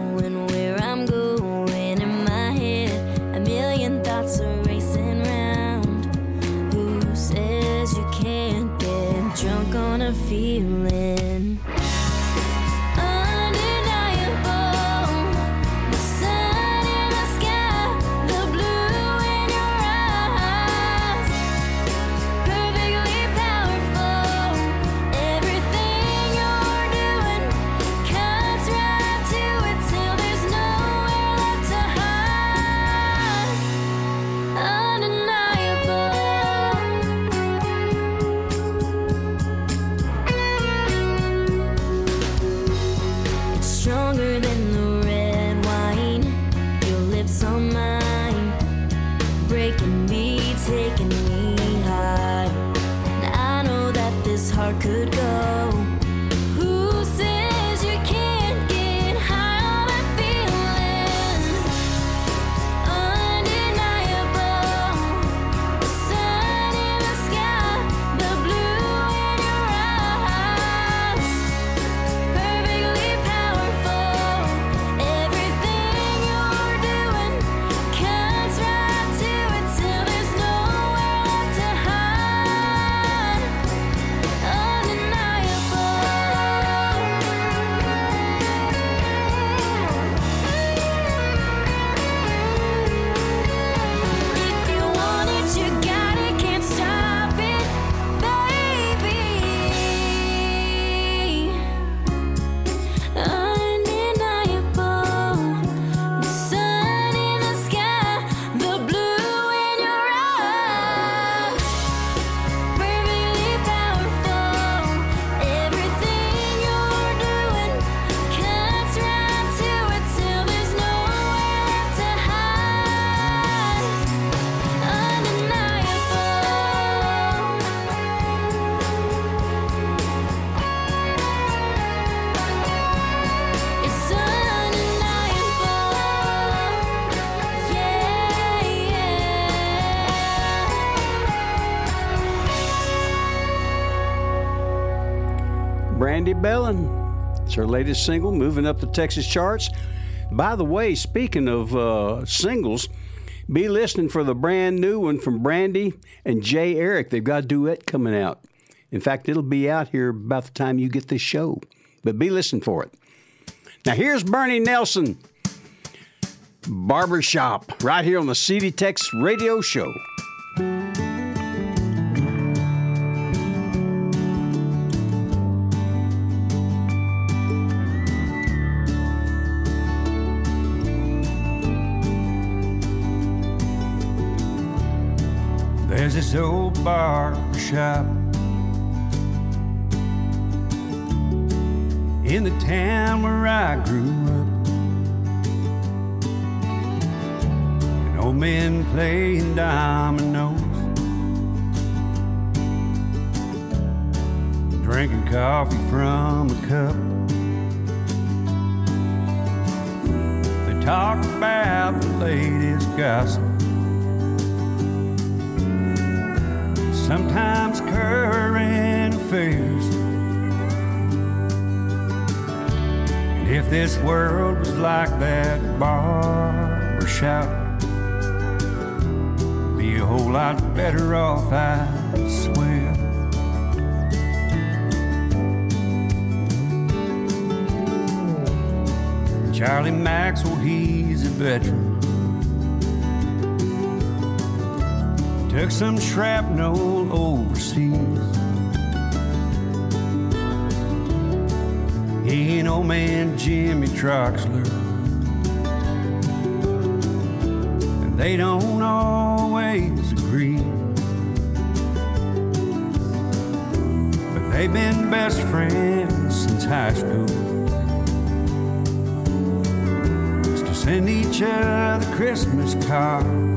Brandi Behlen. It's her latest single, moving up the Texas charts. By the way, speaking of uh, singles, be listening for the brand new one from Brandi and Jay Eric. They've got a duet coming out. In fact, it'll be out here about the time you get this show. But be listening for it. Now here's Bernie Nelson, Barbershop, right here on the CD Tex Radio Show. There's this old bar shop in the town where I grew up. And old men playing dominoes, drinking coffee from a cup. They talk about the latest gossip. Sometimes current affairs. And if this world was like that barbershop, be a whole lot better off, I swear. Charlie Maxwell, he's a veteran. Took some shrapnel overseas. He and old man Jimmy Troxler. And they don't always agree. But they've been best friends since high school. Used to send each other Christmas cards.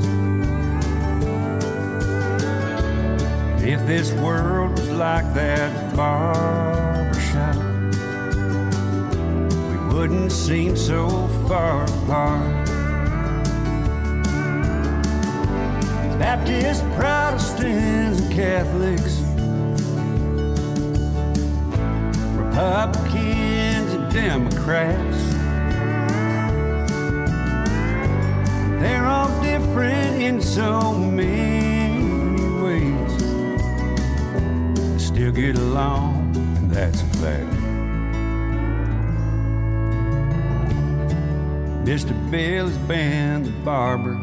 If this world was like that barbershop, we wouldn't seem so far apart. Baptists, Protestants, and Catholics, Republicans, and Democrats. They're all different in so many still get along, and that's a fact. Mr. Bill has been the barber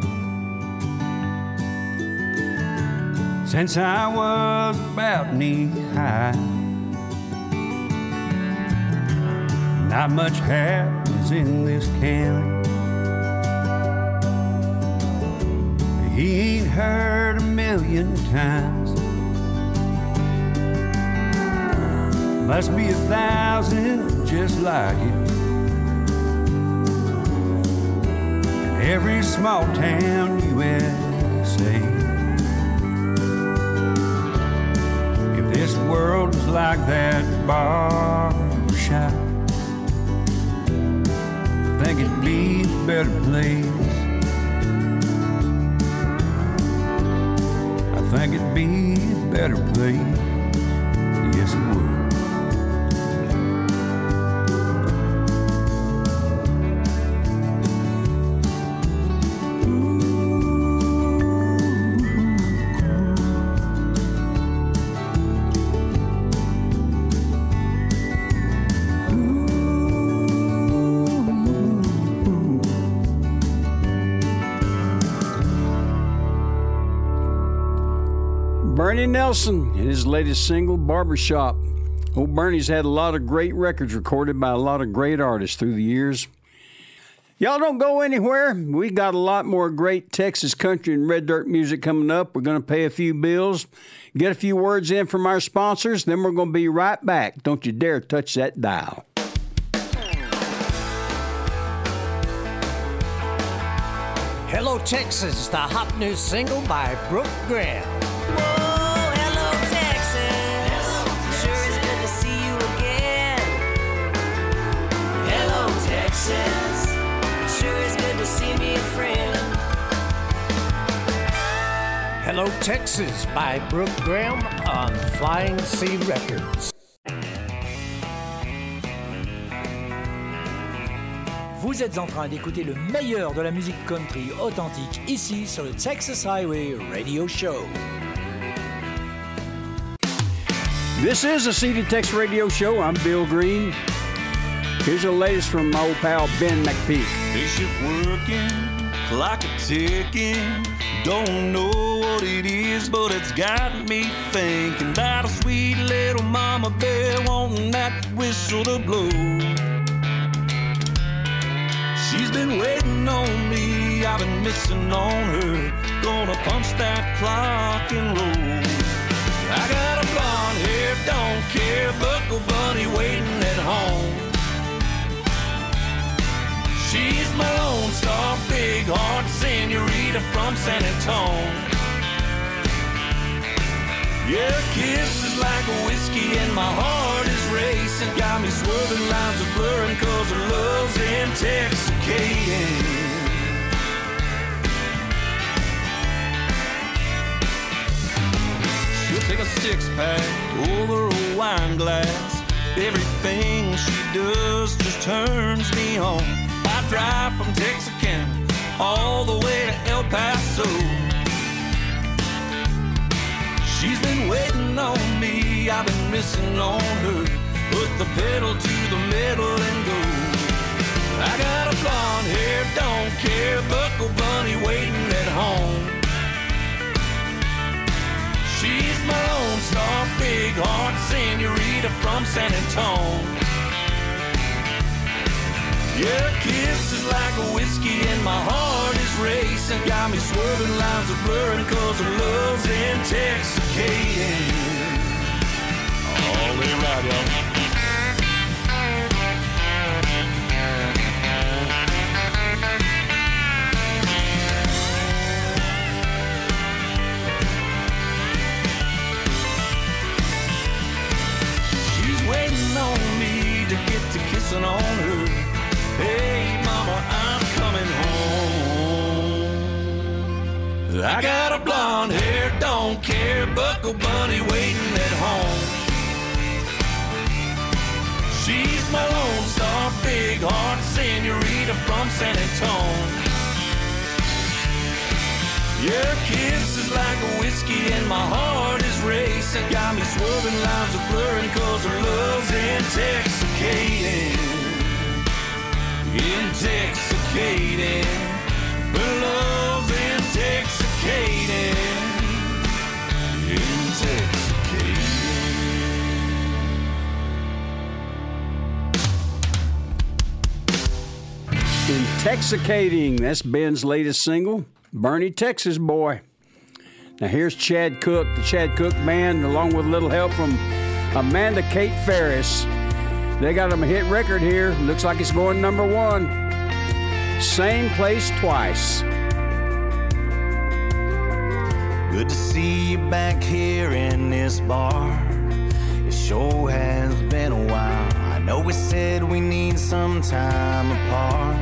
since I was about knee high. Not much happens in this county. He ain't heard a million times. Must be a thousand just like it. In every small town USA. If this world was like that barbershop, I think it'd be a better place. I think it'd be a better place. Bernie Nelson and his latest single, Barbershop. Old Bernie's had a lot of great records recorded by a lot of great artists through the years. Y'all don't go anywhere. We got a lot more great Texas country and red dirt music coming up. We're going to pay a few bills, get a few words in from our sponsors, then we're going to be right back. Don't you dare touch that dial. Hello, Texas, the hot new single by Brooke Graham. faces. Sure is good to see me, friend. Hello, Texas by Brooke Graham on Flying Sea Records. Vous êtes en train d'écouter le meilleur de la musique country authentique ici sur le Texas Highway Radio Show. This is the CD Tex Radio Show. I'm Bill Green. Here's the latest from my old pal Ben McPeak. Is shift working, clock a ticking. Don't know what it is, but it's got me thinking about a sweet little mama bear wanting that whistle to blow. She's been waiting on me, I've been missing on her. Gonna punch that clock and roll. I got a blonde hair, don't care, buckle bunny waiting at home. She's my lone star, big heart senorita from San Antone. Yeah, kiss is like a whiskey and my heart is racing. Got me swerving lines of blurring cause her love's intoxicating. She'll take a six pack over a wine glass. Everything she does just turns me on. Drive from Texarkana all the way to El Paso. She's been waiting on me, I've been missing on her. Put the pedal to the metal and go. I got a blonde hair, don't care, buckle bunny waiting at home. She's my lone star, big heart senorita from San Antone. Yeah, kiss is like a whiskey and my heart is racing. Got me swerving lines of blurring cause her love's intoxicating. All the right, y'all. She's waiting on me to get to kissing on her. I got a blonde hair, don't care, buckle bunny waiting at home. She's my lone star, big heart senorita from San Antone. Your kiss is like a whiskey and my heart is racing. Got me swerving lines of blurring cause her love's intoxicating. Intoxicating. Her love's intoxicating. Intoxicating. That's Ben's latest single, Bernie, Texas Boy. Now here's Chad Cooke, the Chad Cooke Band, along with a little help from Amanda Kate Ferris. They got them a hit record here. Looks like it's going number one. Same place twice. Good to see you back here in this bar. It sure has been a while. I know we said we need some time apart.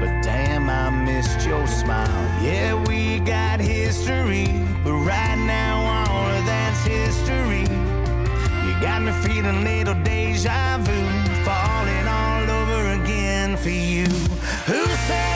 But damn, I missed your smile. Yeah, we got history. But right now, all of that's history. You got me feeling little deja vu. Falling all over again for you. Who says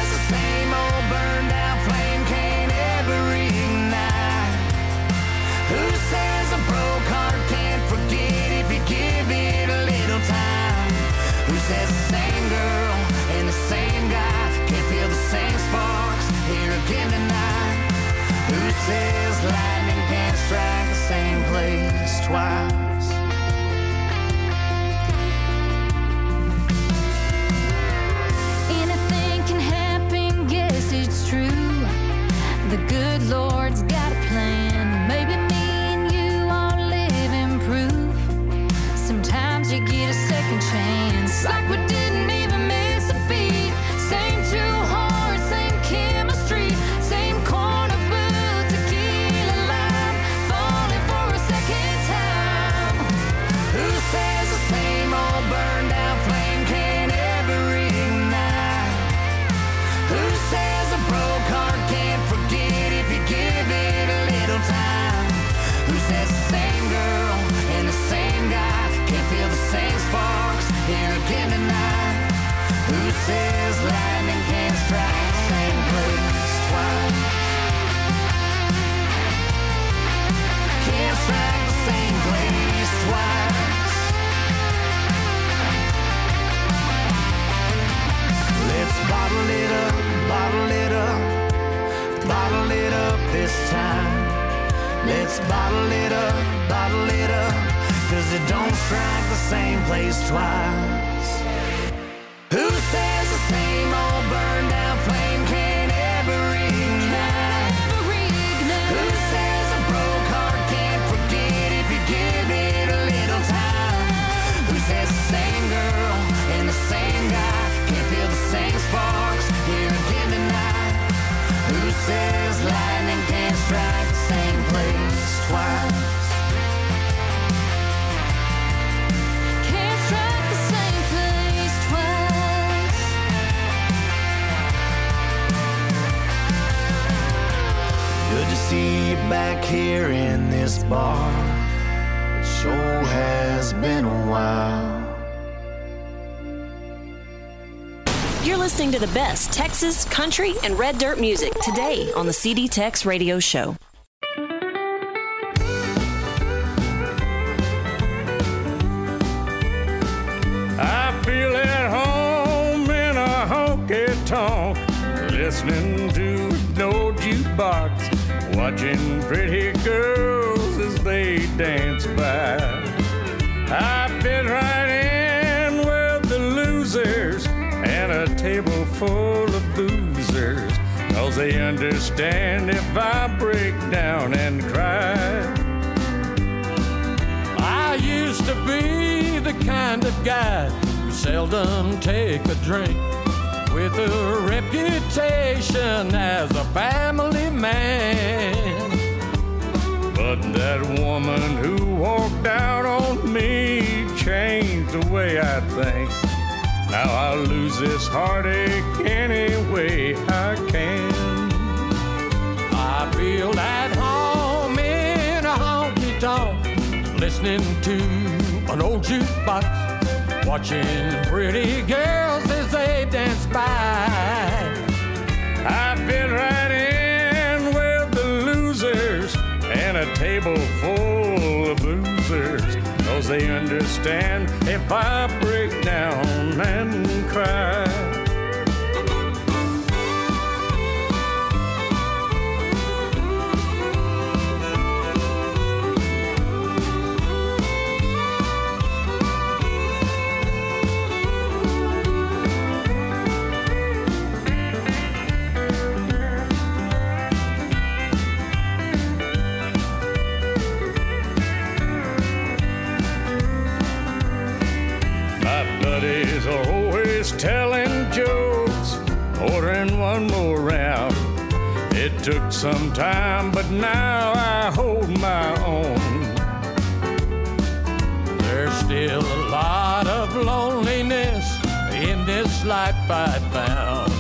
Texas, country, and red dirt music today on the CD Tex Radio Show. Take a drink with a reputation as a family man. But that woman who walked out on me changed the way I think. Now I lose this heartache any way I can. I feel at home in a honky tonk, listening to an old jukebox, watching pretty girls as they dance by. I fit right in with the losers and a table full of boozers, cause they understand if I break down and cry. Took some time, but now I hold my own. There's still a lot of loneliness in this life I found,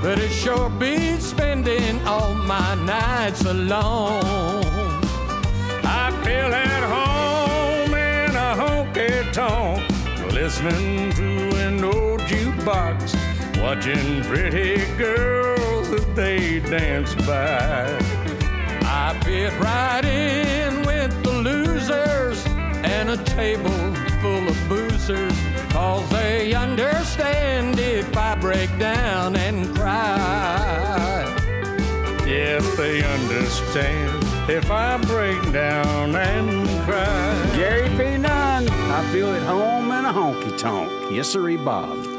but it sure beats spending all my nights alone. I feel at home in a honky tonk, listening to an old jukebox, watching pretty girls they dance by. I fit right in with the losers and a table full of boozers, cause they understand if I break down and cry. Yes, they understand if I break down and cry. Gary P. Nunn, I feel at home in a honky tonk. Yes, sirree, Bob.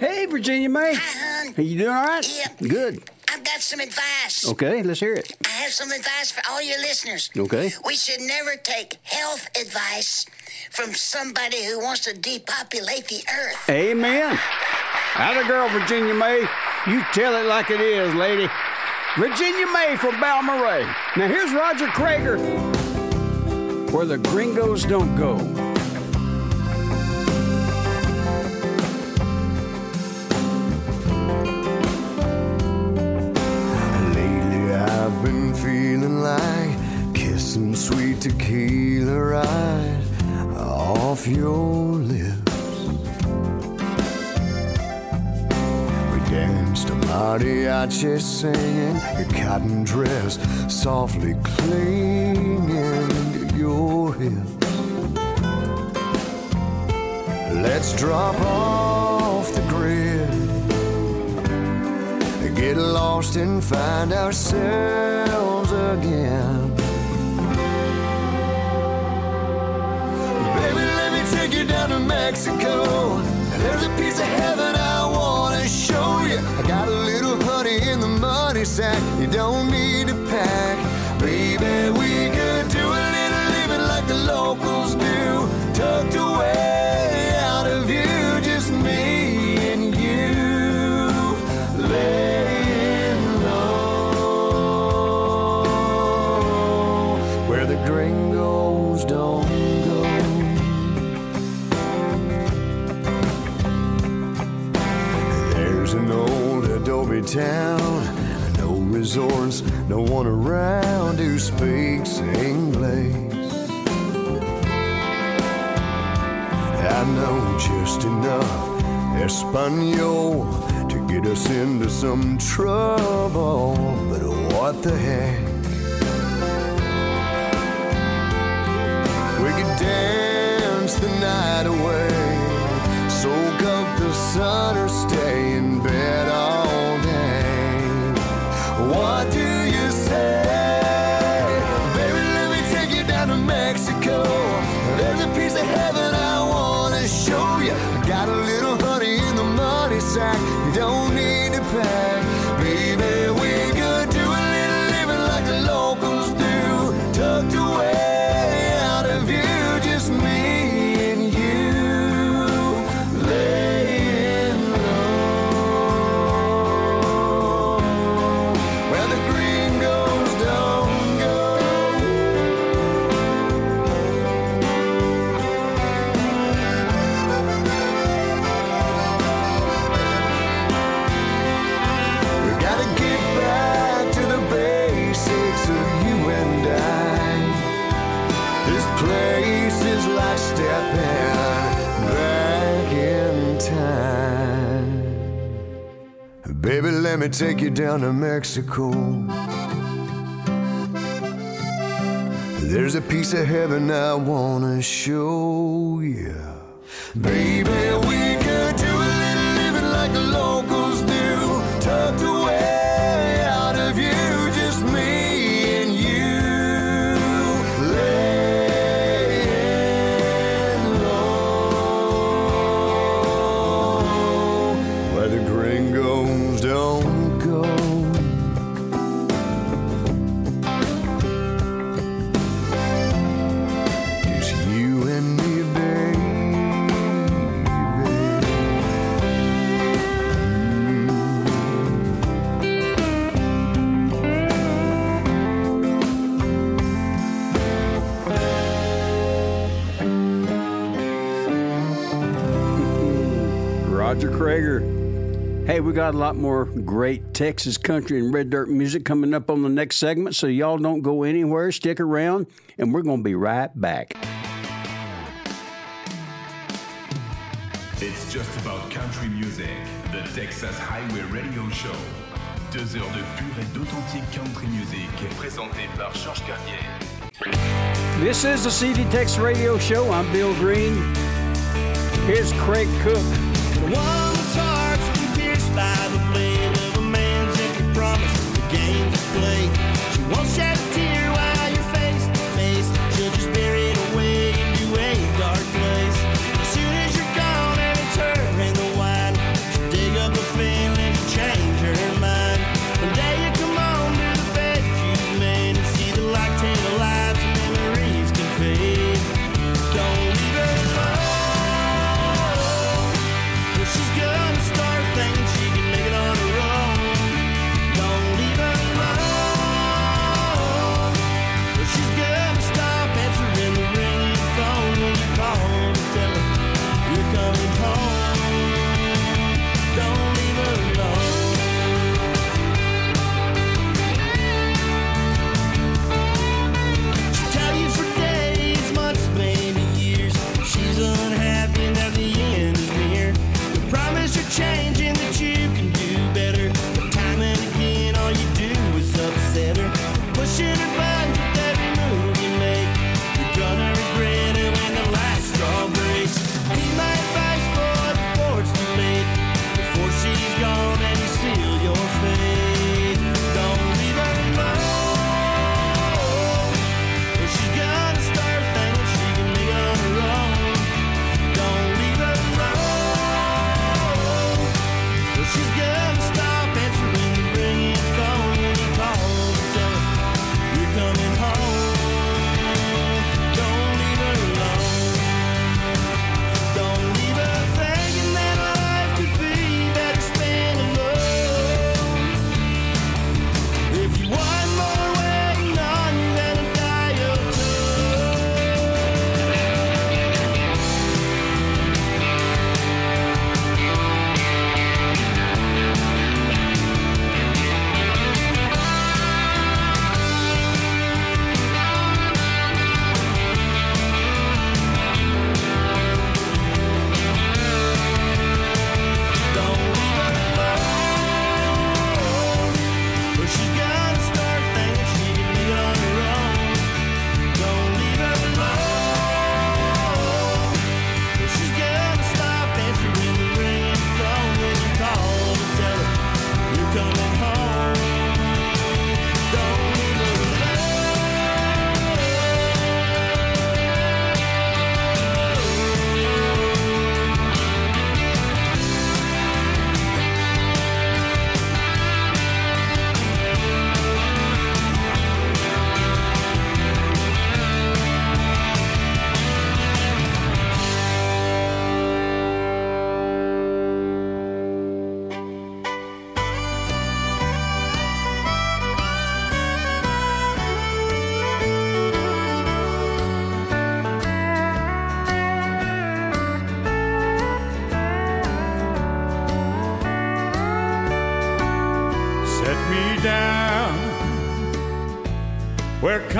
Hey, Virginia May. Hi, hon. Are you doing all right? Yep. Good. I've got some advice. Okay, let's hear it. I have some advice for all your listeners. Okay. We should never take health advice from somebody who wants to depopulate the earth. Amen. Atta girl, Virginia May. You tell it like it is, lady. Virginia May from Balmaray. Now here's Roger Creager. Where the gringos don't go. Feeling like kissing sweet tequila right off your lips. We danced a mariachi singing, your cotton dress softly clinging to your hips. Let's drop off the grid, get lost and find ourselves again. Baby, let me take you down to Mexico. There's a piece of heaven I wanna show you. I got a little honey in the money sack. You don't need to pack. Baby, we could do a little living like the locals Where the gringos don't go. There's an old adobe town, no resorts, no one around who speaks English. I know just enough Espanol to get us into some trouble, but what the heck? Dance the night away, soak up the sun, or stay me take you down to Mexico. There's a piece of heaven I wanna show Hey, we got a lot more great Texas country and red dirt music coming up on the next segment, so y'all don't go anywhere. Stick around, and we're going to be right back. It's just about country music. The Texas Highway Radio Show. Deux heures de pure et d'authentique country music. Présenté par Georges Cartier. This is the CD Tex Radio Show. I'm Bill Green. Here's Craig Cook. One man's empty promise. The game's played. She won't shed a tear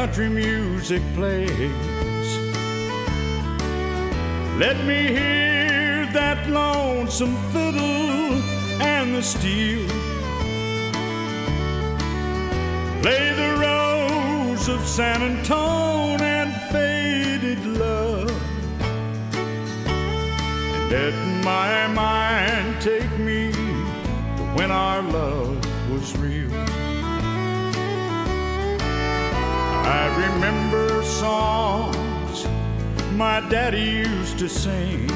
country music plays. Let me hear that lonesome fiddle and the steel. Play the rose of San Antone and faded love. And let my mind take me to when our love was real. Remember songs my daddy used to sing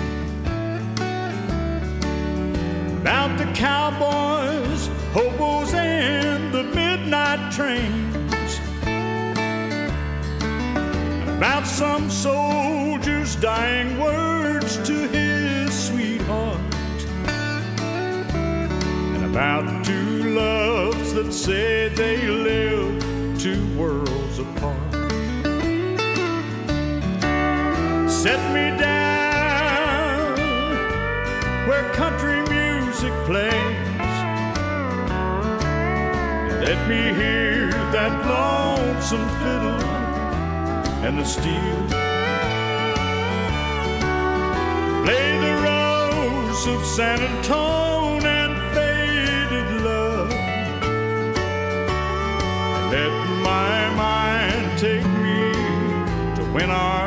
about the cowboys, hobos, and the midnight trains. About some soldier's dying words to his sweetheart. And about two loves that said they lived two worlds Set me down where country music plays. Let me hear that lonesome fiddle and the steel. Play the rose of San Antone and faded love. Let my mind take me to when our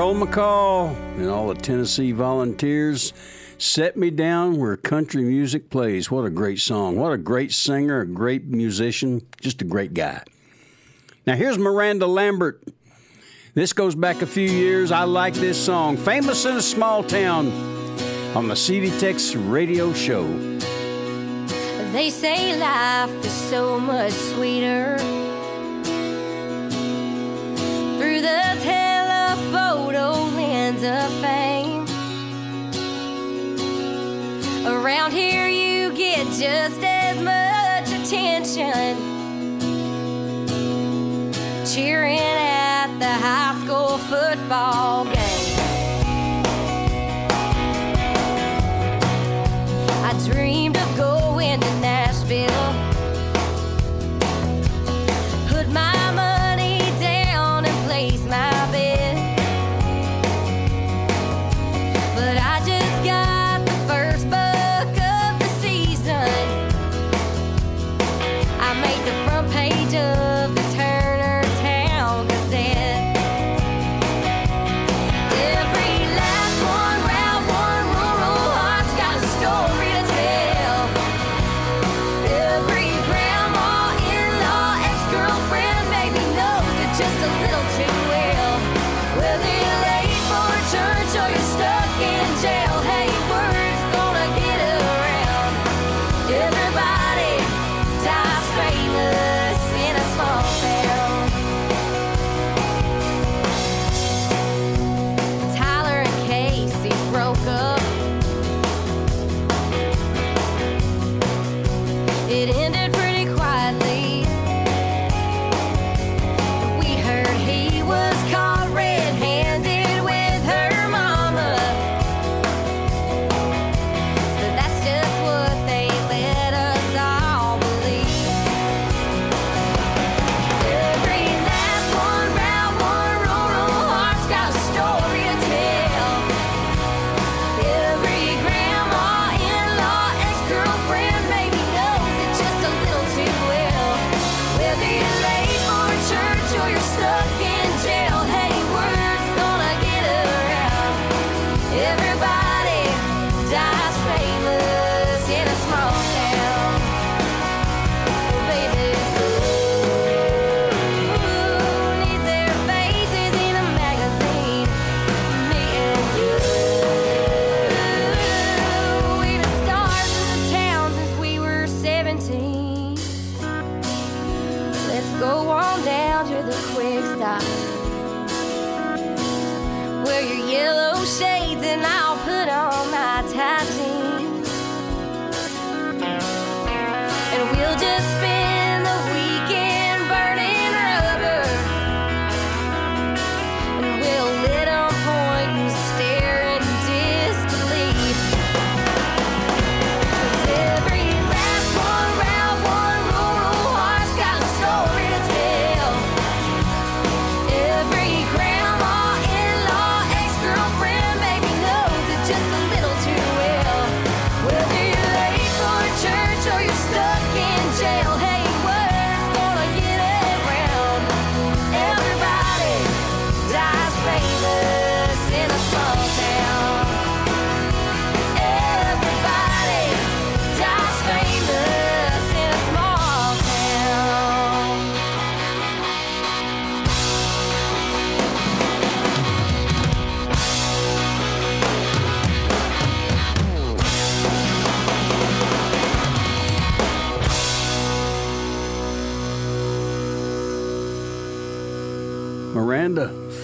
Darrell McCall and all the Tennessee volunteers set me down where country music plays. What a great song. What a great singer, a great musician, just a great guy. Now here's Miranda Lambert. This goes back a few years. I like this song. Famous in a small town on the CD radio show. They say life is so much sweeter through the of fame. Around here, you get just as much attention cheering at the high school football game.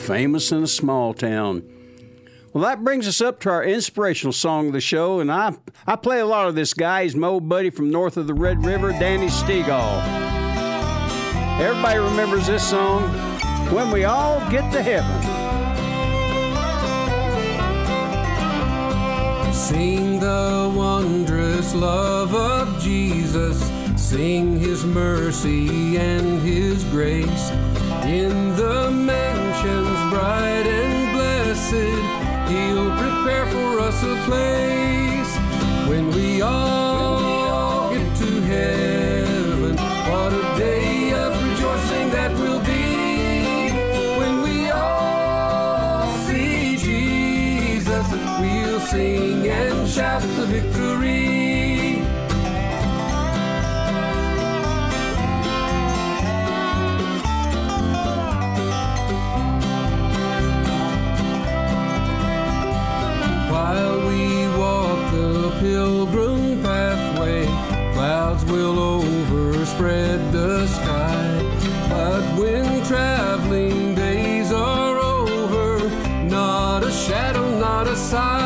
Famous in a small town. Well, that brings us up to our inspirational song of the show, and I I play a lot of this guy. He's my old buddy from north of the Red River, Danny Steagall. Everybody remembers this song, "When We All Get to Heaven." Sing the wondrous love of Jesus. Sing his mercy and his grace. In the mansions bright and blessed, he'll prepare for us a place. When we all get to heaven, what a day of rejoicing that will be. When we all see Jesus, we'll sing and shout the victory. Not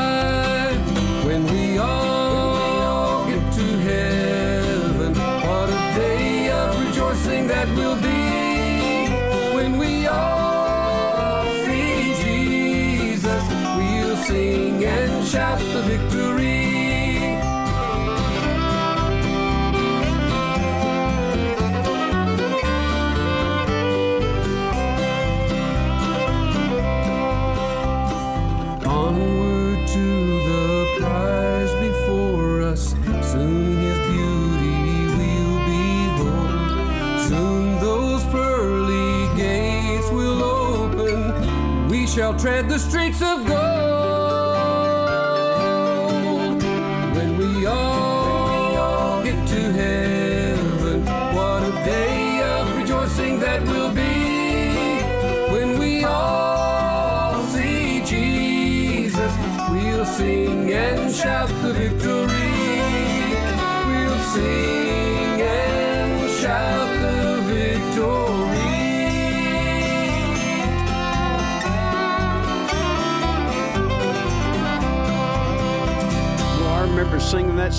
the streets of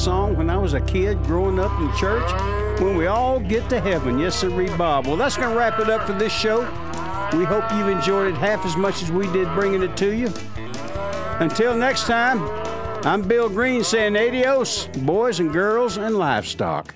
song when I was a kid growing up in church. When we all get to heaven, yes, sir, Bob. Well, that's going to wrap it up for this show. We hope you've enjoyed it half as much as we did bringing it to you. Until next time, I'm Bill Green saying adios, boys and girls and livestock.